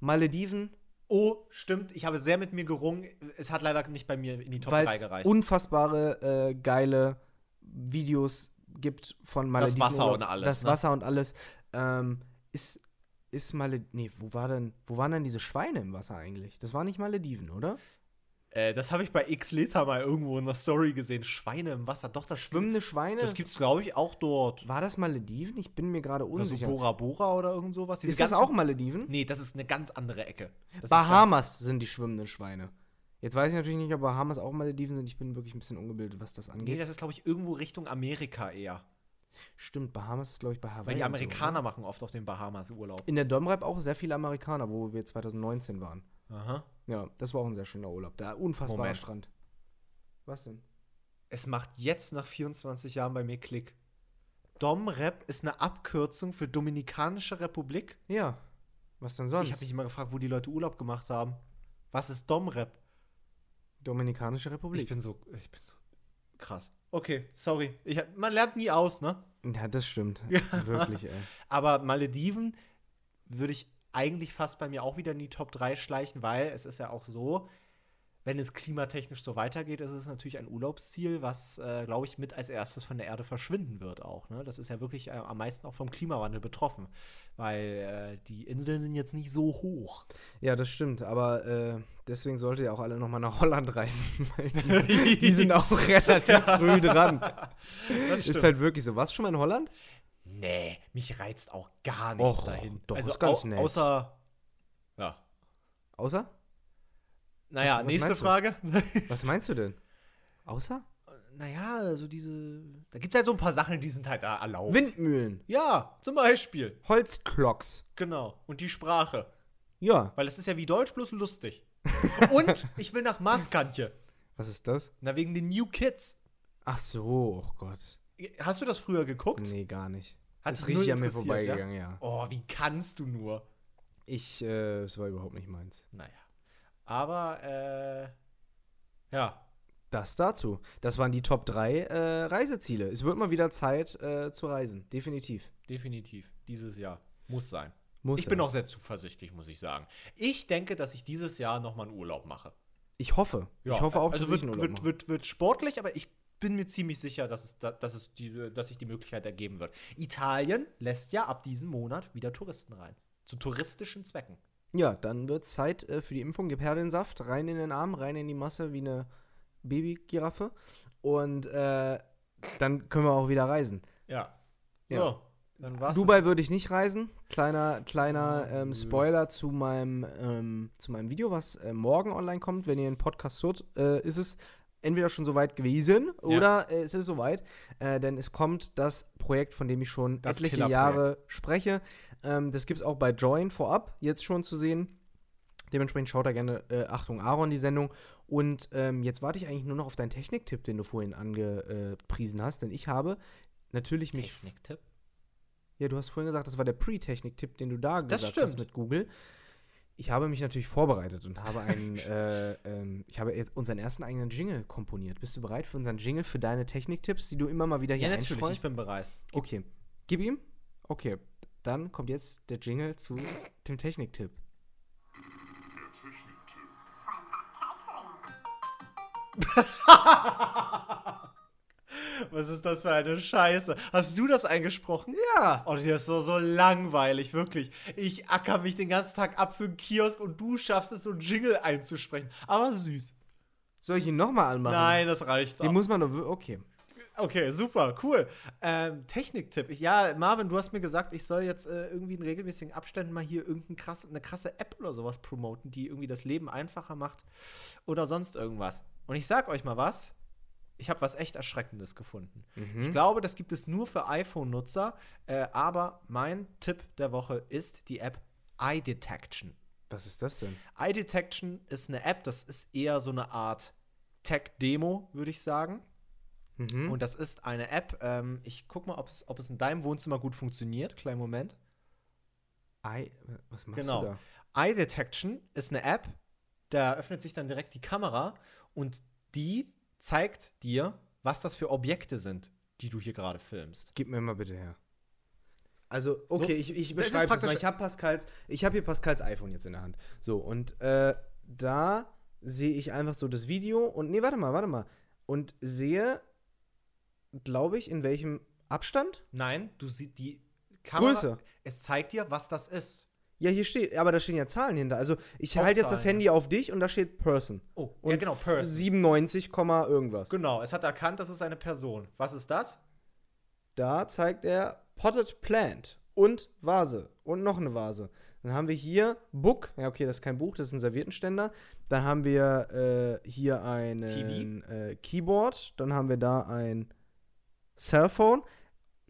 Malediven, Oh, stimmt. Ich habe sehr mit mir gerungen. Es hat leider nicht bei mir in die Top 3 weil es gereicht. unfassbare äh, geile Videos gibt von Malediven. Wasser oder und alles, Das ne? Wasser und alles. Ähm, ist, ist Malediven. Nee, wo war denn, wo waren denn diese Schweine im Wasser eigentlich? Das war nicht Malediven, oder? Äh, das habe ich bei X-Liter mal irgendwo in der Story gesehen. Schweine im Wasser. Doch, das Schwimmende Schweine? Das gibt's, glaube ich, auch dort. war das Malediven? Ich bin mir gerade so unsicher. Bora Bora oder irgend sowas. Diese ist das auch Malediven? Nee, das ist eine ganz andere Ecke. Das Bahamas sind die schwimmenden Schweine. Jetzt weiß ich natürlich nicht, ob Bahamas auch Malediven sind. Ich bin wirklich ein bisschen ungebildet, was das ganz, nee, angeht. das ist, glaube ich, irgendwo Richtung Amerika eher. Stimmt, Bahamas ist, glaube ich, bei Hawaii. Weil die so, Amerikaner oder? machen oft auf den Bahamas Urlaub. In der Domrep auch sehr viele Amerikaner, wo wir 2019 waren. Aha. Ja, das war auch ein sehr schöner Urlaub. Da unfassbarer Moment. Strand. Was denn? Es macht jetzt nach 24 Jahren bei mir Klick. Domrep ist eine Abkürzung für Dominikanische Republik. Ja. Was denn sonst? Ich habe mich immer gefragt, wo die Leute Urlaub gemacht haben. Was ist Domrep? Dominikanische Republik. Ich bin so, ich bin so krass. Okay, sorry. Ich, man lernt nie aus, ne? ja, das stimmt. Ja. Wirklich, ey. (laughs) Aber Malediven würde ich eigentlich fast bei mir auch wieder in die Top 3 schleichen, weil es ist ja auch so, wenn es klimatechnisch so weitergeht, ist es natürlich ein Urlaubsziel, was, äh, glaube ich, mit als erstes von der Erde verschwinden wird auch. Ne? Das ist ja wirklich äh, am meisten auch vom Klimawandel betroffen, weil äh, die Inseln sind jetzt nicht so hoch. Ja, das stimmt. Aber äh, deswegen solltet ihr auch alle nochmal nach Holland reisen. (laughs) Weil die, die sind auch (laughs) relativ früh dran. Das Ist halt wirklich so. Warst du schon mal in Holland? Nee, mich reizt auch gar nichts Och, dahin. doch, also ist ganz au nett. außer ja. Außer? Naja, was nächste meinst du? Frage. (laughs) Was meinst du denn? Außer? naja, also diese. Da gibt es halt so ein paar Sachen, die sind halt da erlaubt. Windmühlen. Ja, zum Beispiel. Holzklocks. Genau. Und die Sprache. Ja. Weil es ist ja wie Deutsch, bloß lustig. (laughs) Und ich will nach Maskantje. Was ist das? Na, wegen den New Kids. Ach so, oh Gott. Hast du das früher geguckt? Nee, gar nicht. Hat dich richtig an mir vorbeigegangen, ja. Oh, wie kannst du nur? Ich, äh, es war überhaupt nicht meins. Naja. Aber, äh. Ja. Das dazu. Das waren die Top 3 äh, Reiseziele. Es wird mal wieder Zeit äh, zu reisen. Definitiv. Definitiv. Dieses Jahr. Muss sein. Muss ich bin ja. auch sehr zuversichtlich, muss ich sagen. Ich denke, dass ich dieses Jahr nochmal einen Urlaub mache. Ich hoffe. ich hoffe auch, also dass wird, ich einen Urlaub wird, mache. wird, wird sportlich, aber ich bin mir ziemlich sicher, dass, es da, dass, es die, dass sich die Möglichkeit ergeben wird. Italien lässt ja ab diesem Monat wieder Touristen rein. Zu touristischen Zwecken. Ja, dann wird Zeit äh, für die Impfung. Gib her den Saft, rein in den Arm, rein in die Masse wie eine Babygiraffe. Und äh, dann können wir auch wieder reisen. Ja. Ja. So, dann war's. Dubai würde ich nicht reisen. Kleiner, kleiner Oh, ähm. Spoiler zu meinem, ähm, zu meinem Video, was äh, morgen online kommt. Wenn ihr den Podcast hört, äh, ist es entweder schon soweit gewesen oder äh, es ist soweit. Äh, denn es kommt das Projekt, von dem ich schon Das etliche. Jahre spreche. Ähm, das gibt es auch bei Join vorab jetzt schon zu sehen. Dementsprechend schaut da gerne, äh, Achtung, Aaron, die Sendung. Und ähm, jetzt warte ich eigentlich nur noch auf deinen Techniktipp, den du vorhin angepriesen hast. Denn ich habe natürlich mich Techniktipp. ja, du hast vorhin gesagt, das war der Pre-Technik-Tipp, den du da Das gesagt hast stimmt. mit Google. Ich habe mich natürlich vorbereitet und habe einen, (laughs) äh, ähm, ich habe jetzt unseren ersten eigenen Jingle komponiert. Bist du bereit für unseren Jingle, für deine Technik-Tipps, die du immer mal wieder hier Ja, natürlich, ich bin bereit. Okay. Gib ihm? Okay. Dann kommt jetzt der Jingle zu dem Technik-Tipp. (laughs) (laughs) Was ist das für eine Scheiße? Hast du das eingesprochen? Ja. Oh, das ist so, so langweilig, wirklich. Ich acker mich den ganzen Tag ab für einen Kiosk und du schaffst es, so einen Jingle einzusprechen. Aber süß. Soll ich ihn nochmal anmachen? Nein, das reicht Den auch. muss man doch. wir- Okay. Okay, super, cool. Ähm, Techniktipp. Ich, ja, Marvin, du hast mir gesagt, ich soll jetzt äh, irgendwie in regelmäßigen Abständen mal hier irgendeine krasse, eine krasse App oder sowas promoten, die irgendwie das Leben einfacher macht oder sonst irgendwas. Und ich sag euch mal was. Ich habe was echt Erschreckendes gefunden. Ich glaube, das gibt es nur für iPhone-Nutzer, äh, aber mein Tipp der Woche ist die App Eye Detection. Was ist das denn? Eye Detection ist eine App, das ist eher so eine Art Tech-Demo, würde ich sagen. Mhm. Und das ist eine App. Ähm, ich guck mal, ob es, ob es in deinem Wohnzimmer gut funktioniert. Kleinen Moment. Ei, was machst Genau. du da? Eye Detection ist eine App, da öffnet sich dann direkt die Kamera und die zeigt dir, was das für Objekte sind, die du hier gerade filmst. Gib mir mal bitte her. Also, So, okay, ich, ich ist beschreibe es mal. Ich habe Pascals, ich habe hier Pascals iPhone jetzt in der Hand. So, und äh, da sehe ich einfach so das Video und, nee, warte mal, warte mal. Und sehe, glaube ich, in welchem Abstand? Nein, du siehst die Kamera. Größe. Es zeigt dir, was das ist. Ja, hier steht, aber da stehen ja Zahlen hinter. Also, ich halte jetzt das Handy auf dich und da steht Person. Oh, Und ja genau, Person. 97, Komma irgendwas. Genau, es hat erkannt, das ist eine Person. Was ist das? Da zeigt er Potted Plant und Vase und noch eine Vase. Dann haben wir hier Book. Ja, okay, das ist kein Buch, das ist ein Serviettenständer. Dann haben wir äh, hier ein äh, Keyboard. Dann haben wir da ein Cellphone.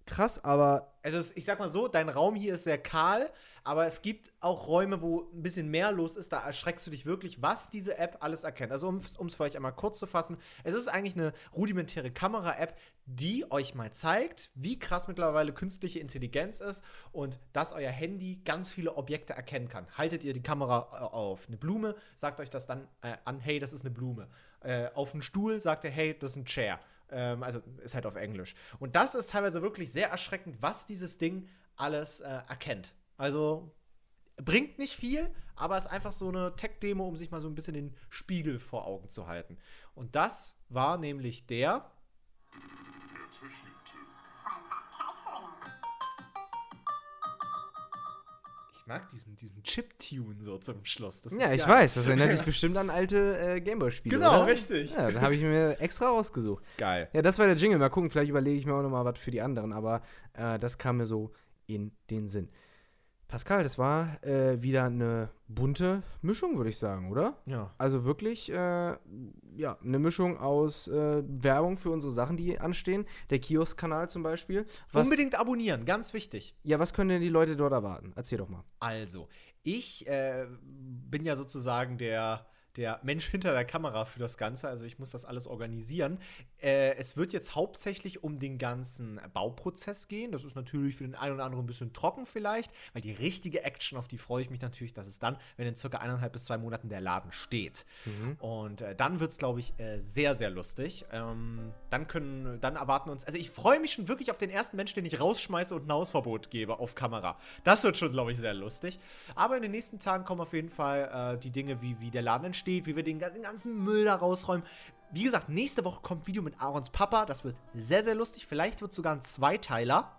Krass, aber Also ich sag mal so, dein Raum hier ist sehr kahl, aber es gibt auch Räume, wo ein bisschen mehr los ist. Da erschreckst du dich wirklich, was diese App alles erkennt. Also um es für euch einmal kurz zu fassen, es ist eigentlich eine rudimentäre Kamera-App, die euch mal zeigt, wie krass mittlerweile künstliche Intelligenz ist und dass euer Handy ganz viele Objekte erkennen kann. Haltet ihr die Kamera äh, auf eine Blume, sagt euch das dann äh, an, hey, das ist eine Blume. Äh, auf einen Stuhl sagt er, hey, das ist ein Chair. Ähm, also ist halt auf Englisch. Und das ist teilweise wirklich sehr erschreckend, was dieses Ding alles äh, erkennt. Also bringt nicht viel, aber ist einfach so eine Tech-Demo, um sich mal so ein bisschen den Spiegel vor Augen zu halten. Und das war nämlich der. Ich mag diesen, diesen Chip-Tune so zum Schluss. Das ja, ich weiß, das erinnert (laughs) dich bestimmt an alte äh, Gameboy-Spiele. Genau, oder? richtig. Ja, da habe ich mir extra rausgesucht. Geil. Ja, das war der Jingle. Mal gucken, vielleicht überlege ich mir auch noch mal was für die anderen, aber äh, das kam mir so in den Sinn. Pascal, das war äh, wieder eine bunte Mischung, würde ich sagen, oder? Ja. Also wirklich, äh, ja, eine Mischung aus äh, Werbung für unsere Sachen, die anstehen. Der Kiosk-Kanal zum Beispiel. Was, Unbedingt abonnieren, ganz wichtig. Ja, was können denn die Leute dort erwarten? Erzähl doch mal. Also, ich äh, bin ja sozusagen der, der Mensch hinter der Kamera für das Ganze. Also, ich muss das alles organisieren. Äh, es wird jetzt hauptsächlich um den ganzen Bauprozess gehen. Das ist natürlich für den einen oder anderen ein bisschen trocken vielleicht, weil die richtige Action, auf die freue ich mich natürlich, dass es dann, wenn in circa eineinhalb bis zwei Monaten der Laden steht. Und äh, dann wird es, glaube ich, äh, sehr, sehr lustig. Ähm, dann können, dann erwarten uns, also ich freue mich schon wirklich auf den ersten Menschen, den ich rausschmeiße und ein Hausverbot gebe auf Kamera. Das wird schon, glaube ich, sehr lustig. Aber in den nächsten Tagen kommen auf jeden Fall äh, die Dinge, wie, wie der Laden entsteht, wie wir den, gan- den ganzen Müll da rausräumen. Wie gesagt, nächste Woche kommt ein Video mit Aarons Papa. Das wird sehr, sehr lustig. Vielleicht wird es sogar ein Zweiteiler.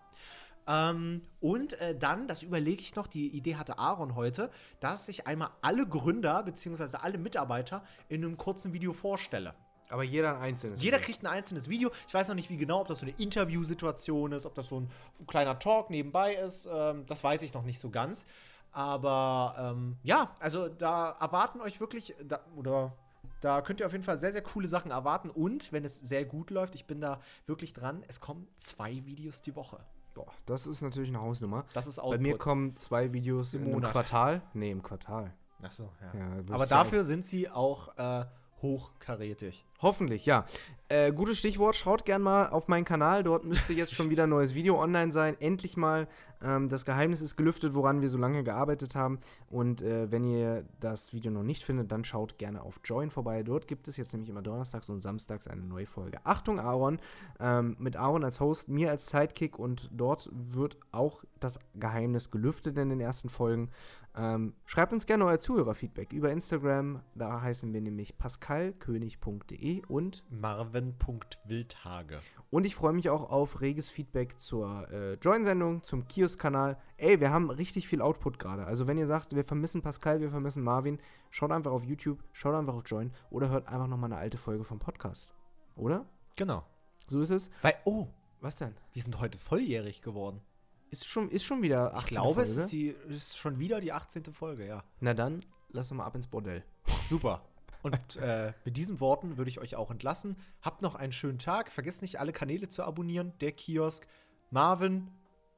Ähm, und äh, dann, das überlege ich noch, die Idee hatte Aaron heute, dass ich einmal alle Gründer bzw. alle Mitarbeiter in einem kurzen Video vorstelle. Aber jeder ein einzelnes. Jeder kriegt ein einzelnes Video. Ich weiß noch nicht wie genau, ob das so eine Interviewsituation ist, ob das so ein kleiner Talk nebenbei ist. Ähm, das weiß ich noch nicht so ganz. Aber ähm, ja, also da erwarten euch wirklich, da, oder da könnt ihr auf jeden Fall sehr, sehr coole Sachen erwarten. Und wenn es sehr gut läuft, ich bin da wirklich dran, es kommen zwei Videos die Woche. Boah, das ist natürlich eine Hausnummer. Das ist Bei mir Output. kommen zwei Videos Im im. Quartal. Nee, im Quartal. Ach so, ja. Ja, Aber dafür sind sie auch äh, hochkarätig. Hoffentlich, ja. Äh, gutes Stichwort, schaut gern mal auf meinen Kanal. Dort müsste jetzt schon wieder ein neues Video online sein. Endlich mal. Ähm, das Geheimnis ist gelüftet, woran wir so lange gearbeitet haben. Und äh, wenn ihr das Video noch nicht findet, dann schaut gerne auf Join vorbei. Dort gibt es jetzt nämlich immer donnerstags und samstags eine neue Folge. Achtung, Aaron. Ähm, mit Aaron als Host, mir als Sidekick. Und dort wird auch das Geheimnis gelüftet in den ersten Folgen. Ähm, schreibt uns gerne euer Zuhörerfeedback über Instagram. Da heißen wir nämlich pascalkönig.de Und Marvin.wildhage. Und ich freue mich auch auf reges Feedback zur äh, Join-Sendung, zum Kiosk-Kanal. Ey, wir haben richtig viel Output gerade. Also wenn ihr sagt, wir vermissen Pascal, wir vermissen Marvin, schaut einfach auf YouTube, schaut einfach auf Join oder hört einfach nochmal eine alte Folge vom Podcast. Oder? Genau. So ist es. Weil, oh, Was denn? wir sind heute volljährig geworden. Ist schon, ist schon wieder 18. Ich glaube, Folge? es ist, die, es ist schon wieder die 18. Folge, ja. Na dann, lass uns mal ab ins Bordell. Super. Und äh, mit diesen Worten würde ich euch auch entlassen. Habt noch einen schönen Tag. Vergesst nicht, alle Kanäle zu abonnieren. Der Kiosk, Marvin.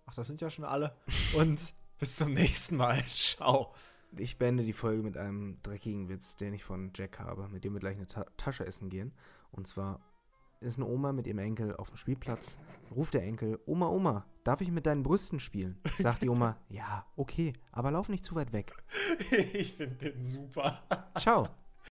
Ach, das sind ja schon alle. Und (laughs) bis zum nächsten Mal. (laughs) Ciao. Ich beende die Folge mit einem dreckigen Witz, den ich von Jack habe, mit dem wir gleich eine Ta Tasche essen gehen. Und zwar ist eine Oma mit ihrem Enkel auf dem Spielplatz. Ruft der Enkel, Oma, Oma, darf ich mit deinen Brüsten spielen? (laughs) Sagt die Oma, ja, okay, aber lauf nicht zu weit weg. Ich finde den super. Ciao.